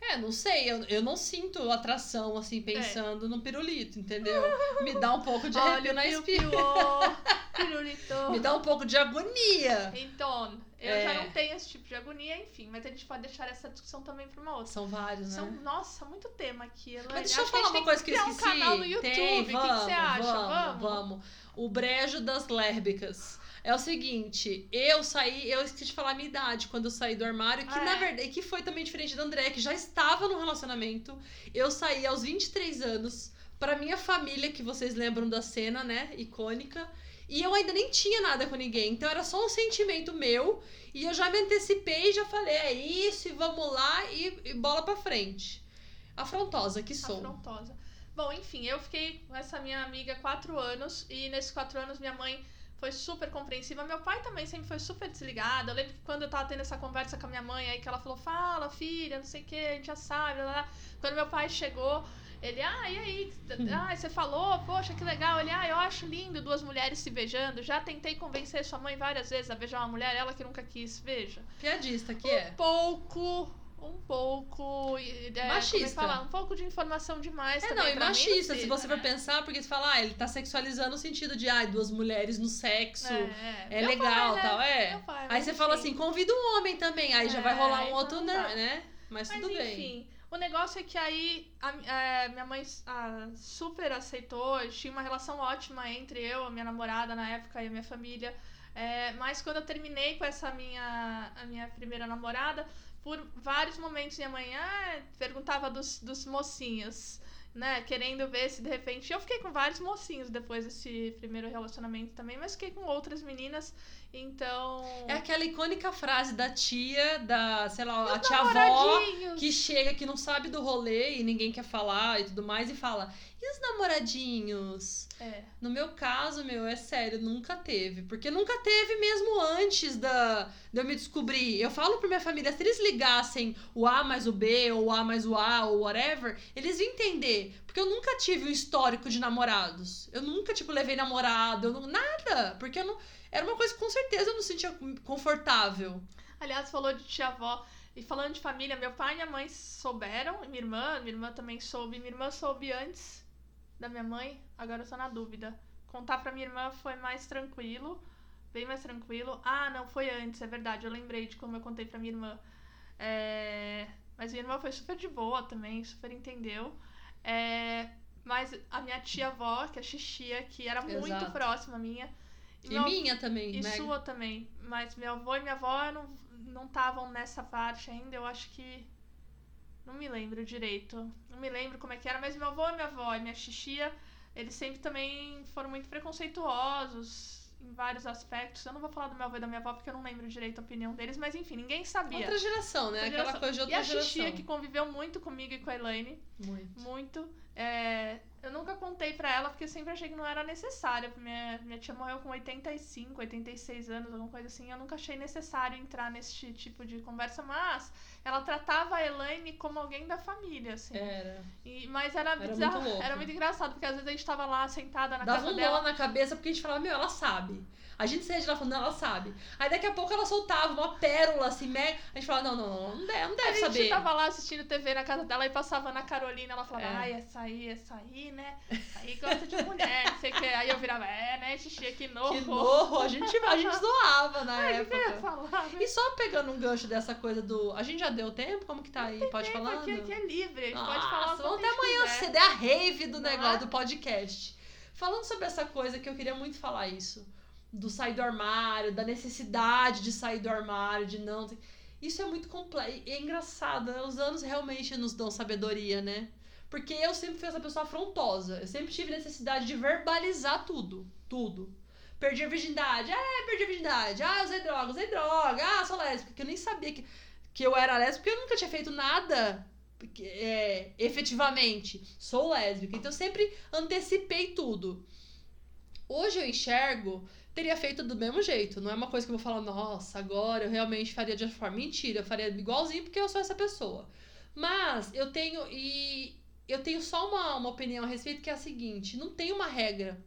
É, não sei, eu, eu não sinto atração, assim, pensando é. no pirulito, entendeu? Me dá um pouco de arrepio na espinha. pirulito. Me dá um pouco de agonia. Então, eu é. já não tenho esse tipo de agonia, enfim, mas a gente pode deixar essa discussão também para uma outra. São vários, né? São, nossa, muito tema aqui. Mas deixa eu falar uma coisa que eu esqueci. Um canal no YouTube. Tem, vamos, o que, que você acha? Vamos, vamos, vamos. O brejo das lésbicas. É o seguinte, eu saí, eu esqueci de falar a minha idade quando eu saí do armário, que ah, na é? verdade, que foi também diferente da André, que já estava no relacionamento. Eu saí aos 23 anos para minha família, que vocês lembram da cena, né, icônica. E eu ainda nem tinha nada com ninguém, então era só um sentimento meu. E eu já me antecipei e já falei, é isso, e vamos lá, e, e bola pra frente. Afrontosa que sou. Afrontosa. Bom, enfim, eu fiquei com essa minha amiga quatro anos, e nesses quatro anos minha mãe foi super compreensiva. Meu pai também sempre foi super desligado. Eu lembro que quando eu tava tendo essa conversa com a minha mãe, aí que ela falou, fala, filha, não sei o que, a gente já sabe, lá. Quando meu pai chegou, ele, ah, e aí? Ah, você falou, poxa, que legal. Ele, ah, eu acho lindo duas mulheres se beijando. Já tentei convencer sua mãe várias vezes a beijar uma mulher, ela que nunca quis, veja. Piadista que um é. Um pouco um pouco. É, machista. Falar, um pouco de informação demais. É, não, e machista, mim, se você né? for pensar, porque você fala, ah, ele tá sexualizando o sentido de, ah, duas mulheres no sexo, é, é. é legal pai, tal. Né? É. Meu pai, Aí você fala assim, convida um homem também, aí já vai É, rolar um então outro, não né? dá. né? Mas, Mas tudo bem. O negócio é que aí a- é, minha mãe ah, super aceitou, tinha uma relação ótima entre eu, a minha namorada na época e a minha família. É, mas quando eu terminei com essa minha, a minha primeira namorada, por vários momentos minha mãe ah, perguntava dos, dos mocinhos, né? Querendo ver se de repente. Eu fiquei com vários mocinhos depois desse primeiro relacionamento também, mas fiquei com outras meninas. Então. É aquela icônica frase da tia, da, sei lá, a tia avó que chega, que não sabe do rolê e ninguém quer falar e tudo mais, e fala: e os namoradinhos? É. No meu caso, meu, é sério, nunca teve. Porque nunca teve mesmo antes da, de eu me descobrir. Eu falo pra minha família, se eles ligassem o A mais o B, ou o A mais o A, ou whatever, eles iam entender. Porque eu nunca tive um histórico de namorados. Eu nunca, tipo, levei namorado, eu não, nada. Porque eu não. Era uma coisa que com certeza eu não sentia confortável. Aliás, falou de tia-avó. E falando de família, meu pai e minha mãe souberam, minha irmã, minha irmã também soube. Minha irmã soube antes da minha mãe, agora eu tô na dúvida. Contar pra minha irmã foi mais tranquilo, bem mais tranquilo. Ah, não, foi antes, é verdade, eu lembrei de como eu contei pra minha irmã. É, Mas minha irmã foi super de boa também, super entendeu. É, Mas a minha tia-avó, que é a Xixia, que era muito Exato. próxima minha. E meu- minha também, e né? sua também. Mas meu avô e minha avó não não estavam nessa parte ainda. Eu acho que. Não me lembro direito. Não me lembro como é que era. Mas meu avô e minha avó e minha xixia, eles sempre também foram muito preconceituosos em vários aspectos. Eu não vou falar do meu avô e da minha avó porque eu não lembro direito a opinião deles. Mas enfim, ninguém sabia. Outra geração, né? Outra Aquela geração. coisa de e outra a geração. xixia que conviveu muito comigo e com a Elaine. Muito. Muito. É, eu nunca contei pra ela porque eu sempre achei que não era necessário. Minha, minha tia morreu com 85, 86 anos, alguma coisa assim. Eu nunca achei necessário entrar nesse tipo de conversa, mas ela tratava a Elaine como alguém da família, assim. Era. E, mas era, Era bizarro, muito louco. era muito engraçado, porque às vezes a gente tava lá sentada na Dava casa um dela. na cabeça porque a gente falava, meu, ela sabe. A gente de lá falando, não, ela sabe. Aí daqui a pouco ela soltava uma pérola assim, mega. A gente falava, não, não, não, não deve, não A deve gente saber. tava lá assistindo TV na casa dela e passava na Carolina, ela falava, É. ai, essa aí, essa aí, né? Essa aí gosta de mulher, não sei o que. Aí eu virava, é, né, xixi, que nojo. Que nojo, a gente, a gente zoava na Ai, o que época. falar, né? E só pegando um gancho dessa coisa do. A gente já deu tempo? Como que tá aí? Pode falar? Aqui, aqui é livre, a gente pode Nossa, falar vamos até a gente amanhã quiser. é a rave do negócio é? do podcast. Falando sobre essa coisa que eu queria muito falar isso. Do sair do armário, da necessidade de sair do armário, de não. Isso é muito complexo. É engraçado, né? Os anos realmente nos dão sabedoria, né? Porque eu sempre fui essa pessoa afrontosa. Eu sempre tive necessidade de verbalizar tudo. Tudo. Perdi a virgindade. Ah, perdi a virgindade. Ah, usei droga, usei droga. Ah, sou lésbica. Porque eu nem sabia que, que eu era lésbica, porque eu nunca tinha feito nada é, efetivamente. Sou lésbica. Então eu sempre antecipei tudo. Hoje eu enxergo, teria feito do mesmo jeito. Não é uma coisa que eu vou falar, nossa, agora eu realmente faria de outra forma. Mentira, eu faria igualzinho porque eu sou essa pessoa. Mas eu tenho. E eu tenho só uma, uma opinião a respeito que é a seguinte: não tem uma regra,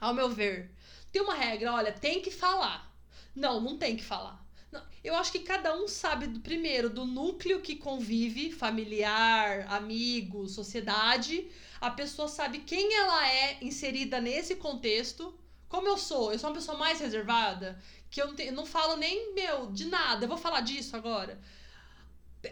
ao meu ver. Tem uma regra, olha, tem que falar. Não, não tem que falar. Não, eu acho que cada um sabe, do, primeiro, do núcleo que convive, familiar, amigo, sociedade. A pessoa sabe quem ela é inserida nesse contexto. Como eu sou, eu sou uma pessoa mais reservada, que eu não, tenho- não falo nem, meu, de nada. Eu vou falar disso agora.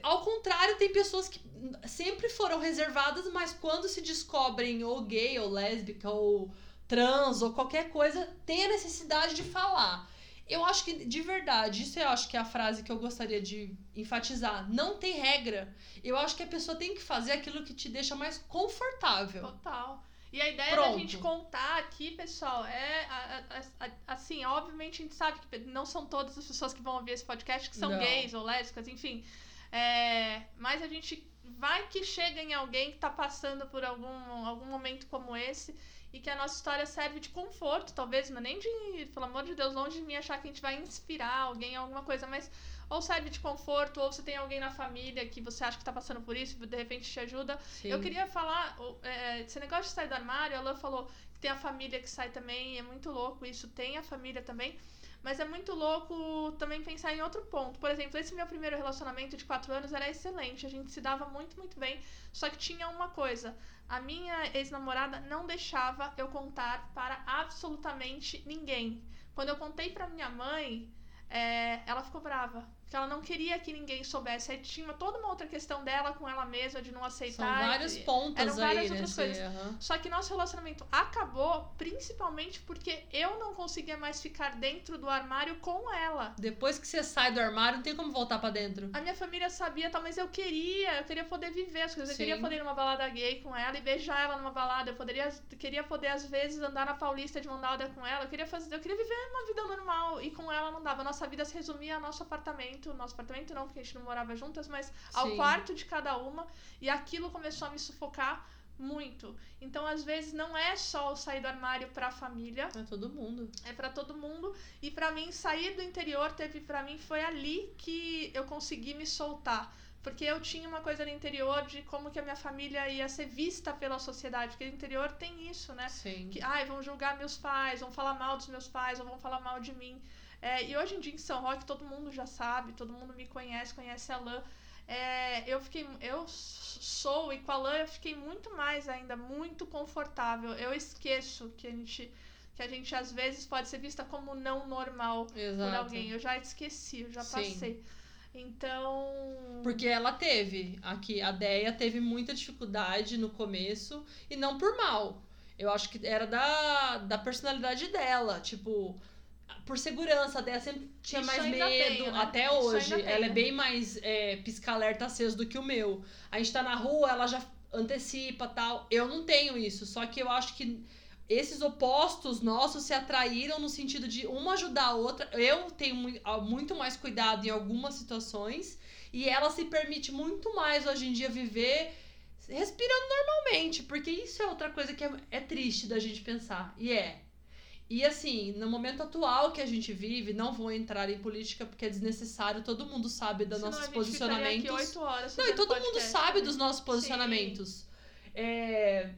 Ao contrário, tem pessoas que sempre foram reservadas, mas quando se descobrem ou gay, ou lésbica, ou trans, ou qualquer coisa, tem a necessidade de falar. Eu acho que, de verdade, isso eu acho que é a frase que eu gostaria de enfatizar. Não tem regra. Eu acho que a pessoa tem que fazer aquilo que te deixa mais confortável. Total. E a ideia Pronto. da gente contar aqui, pessoal, é a- a- a- assim, obviamente a gente sabe que não são todas as pessoas que vão ouvir esse podcast que são Não. gays ou lésbicas, enfim. É, mas a gente vai que chega em alguém que tá passando por algum, algum momento como esse e que a nossa história serve de conforto, talvez, não é nem de, pelo amor de Deus, longe de mim achar que a gente vai inspirar alguém em alguma coisa, mas ou serve de conforto, ou você tem alguém na família que você acha que tá passando por isso, de repente te ajuda. Sim. Eu queria falar, é, esse negócio de sair do armário, a Lan falou que tem a família que sai também, é muito louco isso, tem a família também, mas é muito louco também pensar em outro ponto. Por exemplo, esse meu primeiro relacionamento de quatro anos era excelente, a gente se dava muito, muito bem, só que tinha uma coisa, a minha ex-namorada não deixava eu contar para absolutamente ninguém. Quando eu contei para minha mãe, é, ela ficou brava. Porque ela não queria que ninguém soubesse. Aí tinha toda uma outra questão dela com ela mesma, de não aceitar. São vários pontos eram várias aí, outras coisas. aham. Só que nosso relacionamento acabou principalmente porque eu não conseguia mais ficar dentro do armário com ela. Depois que você sai do armário, não tem como voltar pra dentro. A minha família sabia, tal, mas eu queria, eu queria poder viver as coisas. Eu Sim. queria poder ir numa balada gay com ela e beijar ela numa balada. Eu poderia, queria poder, às vezes, andar na Paulista de mão dada com ela. Eu queria fazer, eu queria viver uma vida normal. E com ela não dava. Nossa vida se resumia ao nosso apartamento. Nosso apartamento não, porque a gente não morava juntas, mas ao Sim. quarto de cada uma. E aquilo começou a me sufocar muito. Então, às vezes, não é só o sair do armário pra família É todo mundo. é pra todo mundo e pra mim sair do interior teve pra mim foi ali que eu consegui me soltar porque eu tinha uma coisa no interior de como que a minha família ia ser vista pela sociedade porque no interior tem isso né Sim. que ai vão julgar meus pais vão falar mal dos meus pais ou vão falar mal de mim É, e hoje em dia em São Roque todo mundo já sabe todo mundo me conhece conhece a Lã É, eu fiquei eu sou e com a Lã eu fiquei muito mais ainda muito confortável eu esqueço que a gente que a gente às vezes pode ser vista como não normal por Exato. alguém eu já esqueci eu já Sim. passei então Porque ela teve, aqui, a Deia teve muita dificuldade no começo, e não por mal. Eu acho que era da, da personalidade dela, tipo, por segurança, a Deia sempre tinha Isso mais medo, tenho, né? até Isso hoje. Ela é bem mais é, pisca-alerta aceso do que o meu. A gente tá na rua, ela já antecipa tal. Eu não tenho isso, só que eu acho que esses opostos nossos se atraíram no sentido de uma ajudar a outra. Eu tenho ah, muito mais cuidado em algumas situações e ela se permite muito mais hoje em dia viver respirando normalmente, porque isso é outra coisa que é, é triste da gente pensar. E é. E assim, no momento atual que a gente vive, não vou entrar em política porque é desnecessário, todo mundo sabe dos senão nossos posicionamentos. aqui oito horas Não, e todo mundo podcast, sabe né? dos nossos posicionamentos. É,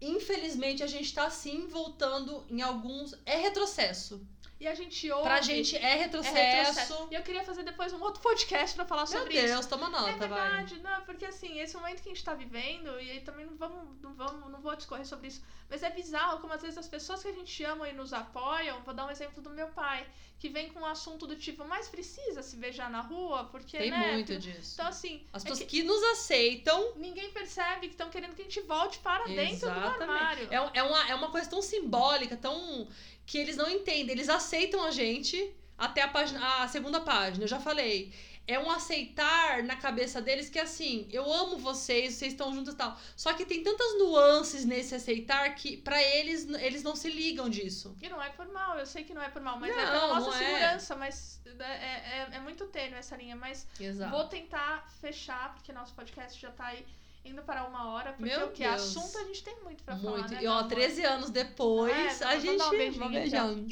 Infelizmente, a gente tá sim voltando em alguns. É retrocesso. E a gente ouve. Pra gente é é retrocesso. retrocesso. E eu queria fazer depois um outro podcast pra falar Meu sobre Deus, isso. toma nota, é vai. verdade, não, porque assim, esse momento que a gente tá vivendo, e aí também não vamos, não vamos, não vou discorrer sobre isso, mas é bizarro como às vezes as pessoas que a gente ama e nos apoiam, vou dar um exemplo do meu pai, que vem com um assunto do tipo, mas precisa se beijar na rua, porque, Tem né? muito disso. Então assim, As é pessoas que que nos aceitam. ninguém percebe que estão querendo que a gente volte para dentro do Exatamente. armário. É, é, uma, é uma coisa tão simbólica, tão. Que eles não entendem. Eles aceitam a gente até a, página, a segunda página. Eu já falei. É um aceitar na cabeça deles que assim, eu amo vocês, vocês estão juntos e tal. Só que tem tantas nuances nesse aceitar que pra eles eles não se ligam disso. E não é por mal, eu sei que não é por mal, mas é Não, pela nossa não é. segurança, mas é, é, é muito tênue essa linha, mas Exato. Vou tentar fechar, porque nosso podcast já tá aí indo para uma hora, porque Meu o que Deus. assunto a gente tem muito pra falar, Muito. né, E ó, amor? 13 anos depois, É, a gente. um beijinho.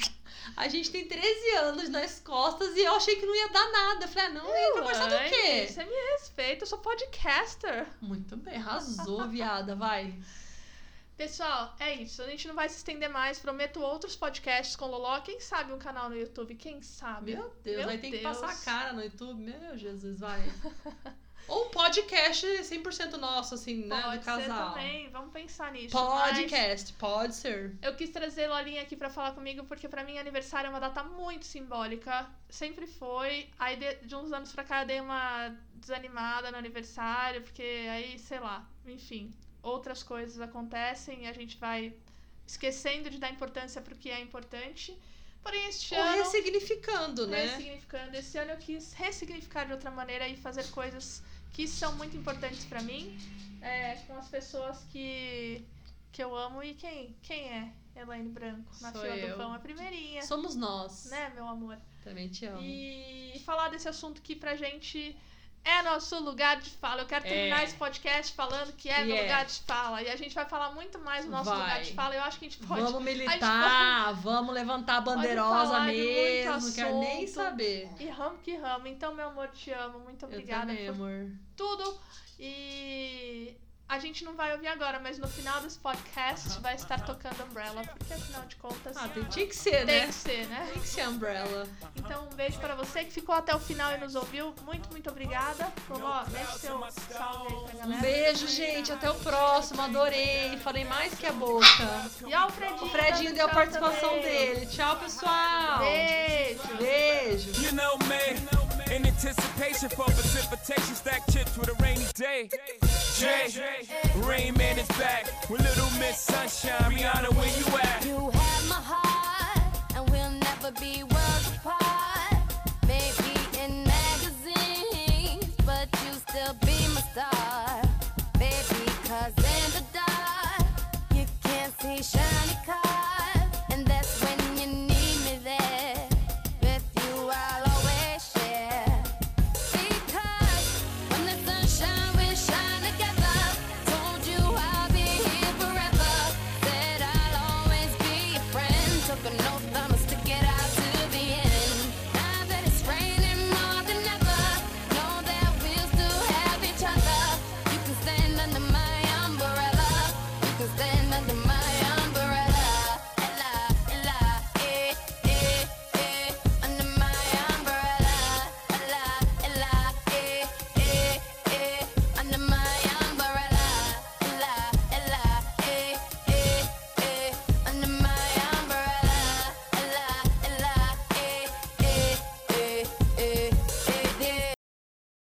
A gente tem 13 anos nas costas e eu achei que não ia dar nada. Eu falei, ah, não, ia conversar do quê? Você me respeita, eu sou podcaster. Muito bem, arrasou, viada, vai. Pessoal, é isso. A gente não vai se estender mais. Prometo outros podcasts com Loló. Quem sabe um canal no YouTube? Quem sabe? Meu Deus, Meu vai ter que Deus. passar a cara no YouTube. Meu Jesus, vai. Ou um podcast 100% nosso, assim, né? Pode do ser casal. também. Vamos pensar nisso. mas- Podcast, pode ser. Eu quis trazer Lolinha aqui pra falar comigo porque pra mim aniversário é uma data muito simbólica. Sempre foi. Aí de, de uns anos pra cá eu dei uma desanimada no aniversário, porque aí, sei lá, enfim, outras coisas acontecem e a gente vai esquecendo de dar importância pro que é importante. Porém, este Ou ano. ressignificando, né? Ressignificando. Esse ano eu quis ressignificar de outra maneira e fazer coisas que são muito importantes pra mim, é, com as pessoas que, que eu amo. E quem, quem é Elaine Branco na Sou fila eu. do pão? A primeirinha, Somos nós. né, meu amor? Também te amo. E falar desse assunto que pra gente é nosso lugar de fala. Eu quero terminar É. esse podcast falando que é meu é. lugar de fala. E a gente vai falar muito mais do nosso Vai. lugar de fala. Eu acho que a gente pode. Vamos militar, vamos levantar a bandeirosa mesmo, quero nem saber. E ramo que ramo. Então, meu amor, te amo. Muito obrigada também, por amor. tudo. E a gente não vai ouvir agora, mas no final desse podcast vai estar tocando Umbrella, porque afinal de contas. Ah, tem, tinha que ser, tem né? que ser, né? Tem que ser Umbrella. Então, um beijo pra você que ficou até o final e nos ouviu. Muito, muito obrigada. Vovó, deixa seu salve aí pra Um galera. beijo, gente. Até o próximo. Adorei. Falei mais que a boca. E ó, o Fredinho. O Fredinho deu a participação também. dele. Tchau, pessoal. Beijo. Beijo. You know me, in anticipation for precipitation, stack chips with a rainy day. Jay, Rain Man is back with Little Miss Sunshine. Rihanna, where you at? You have my heart,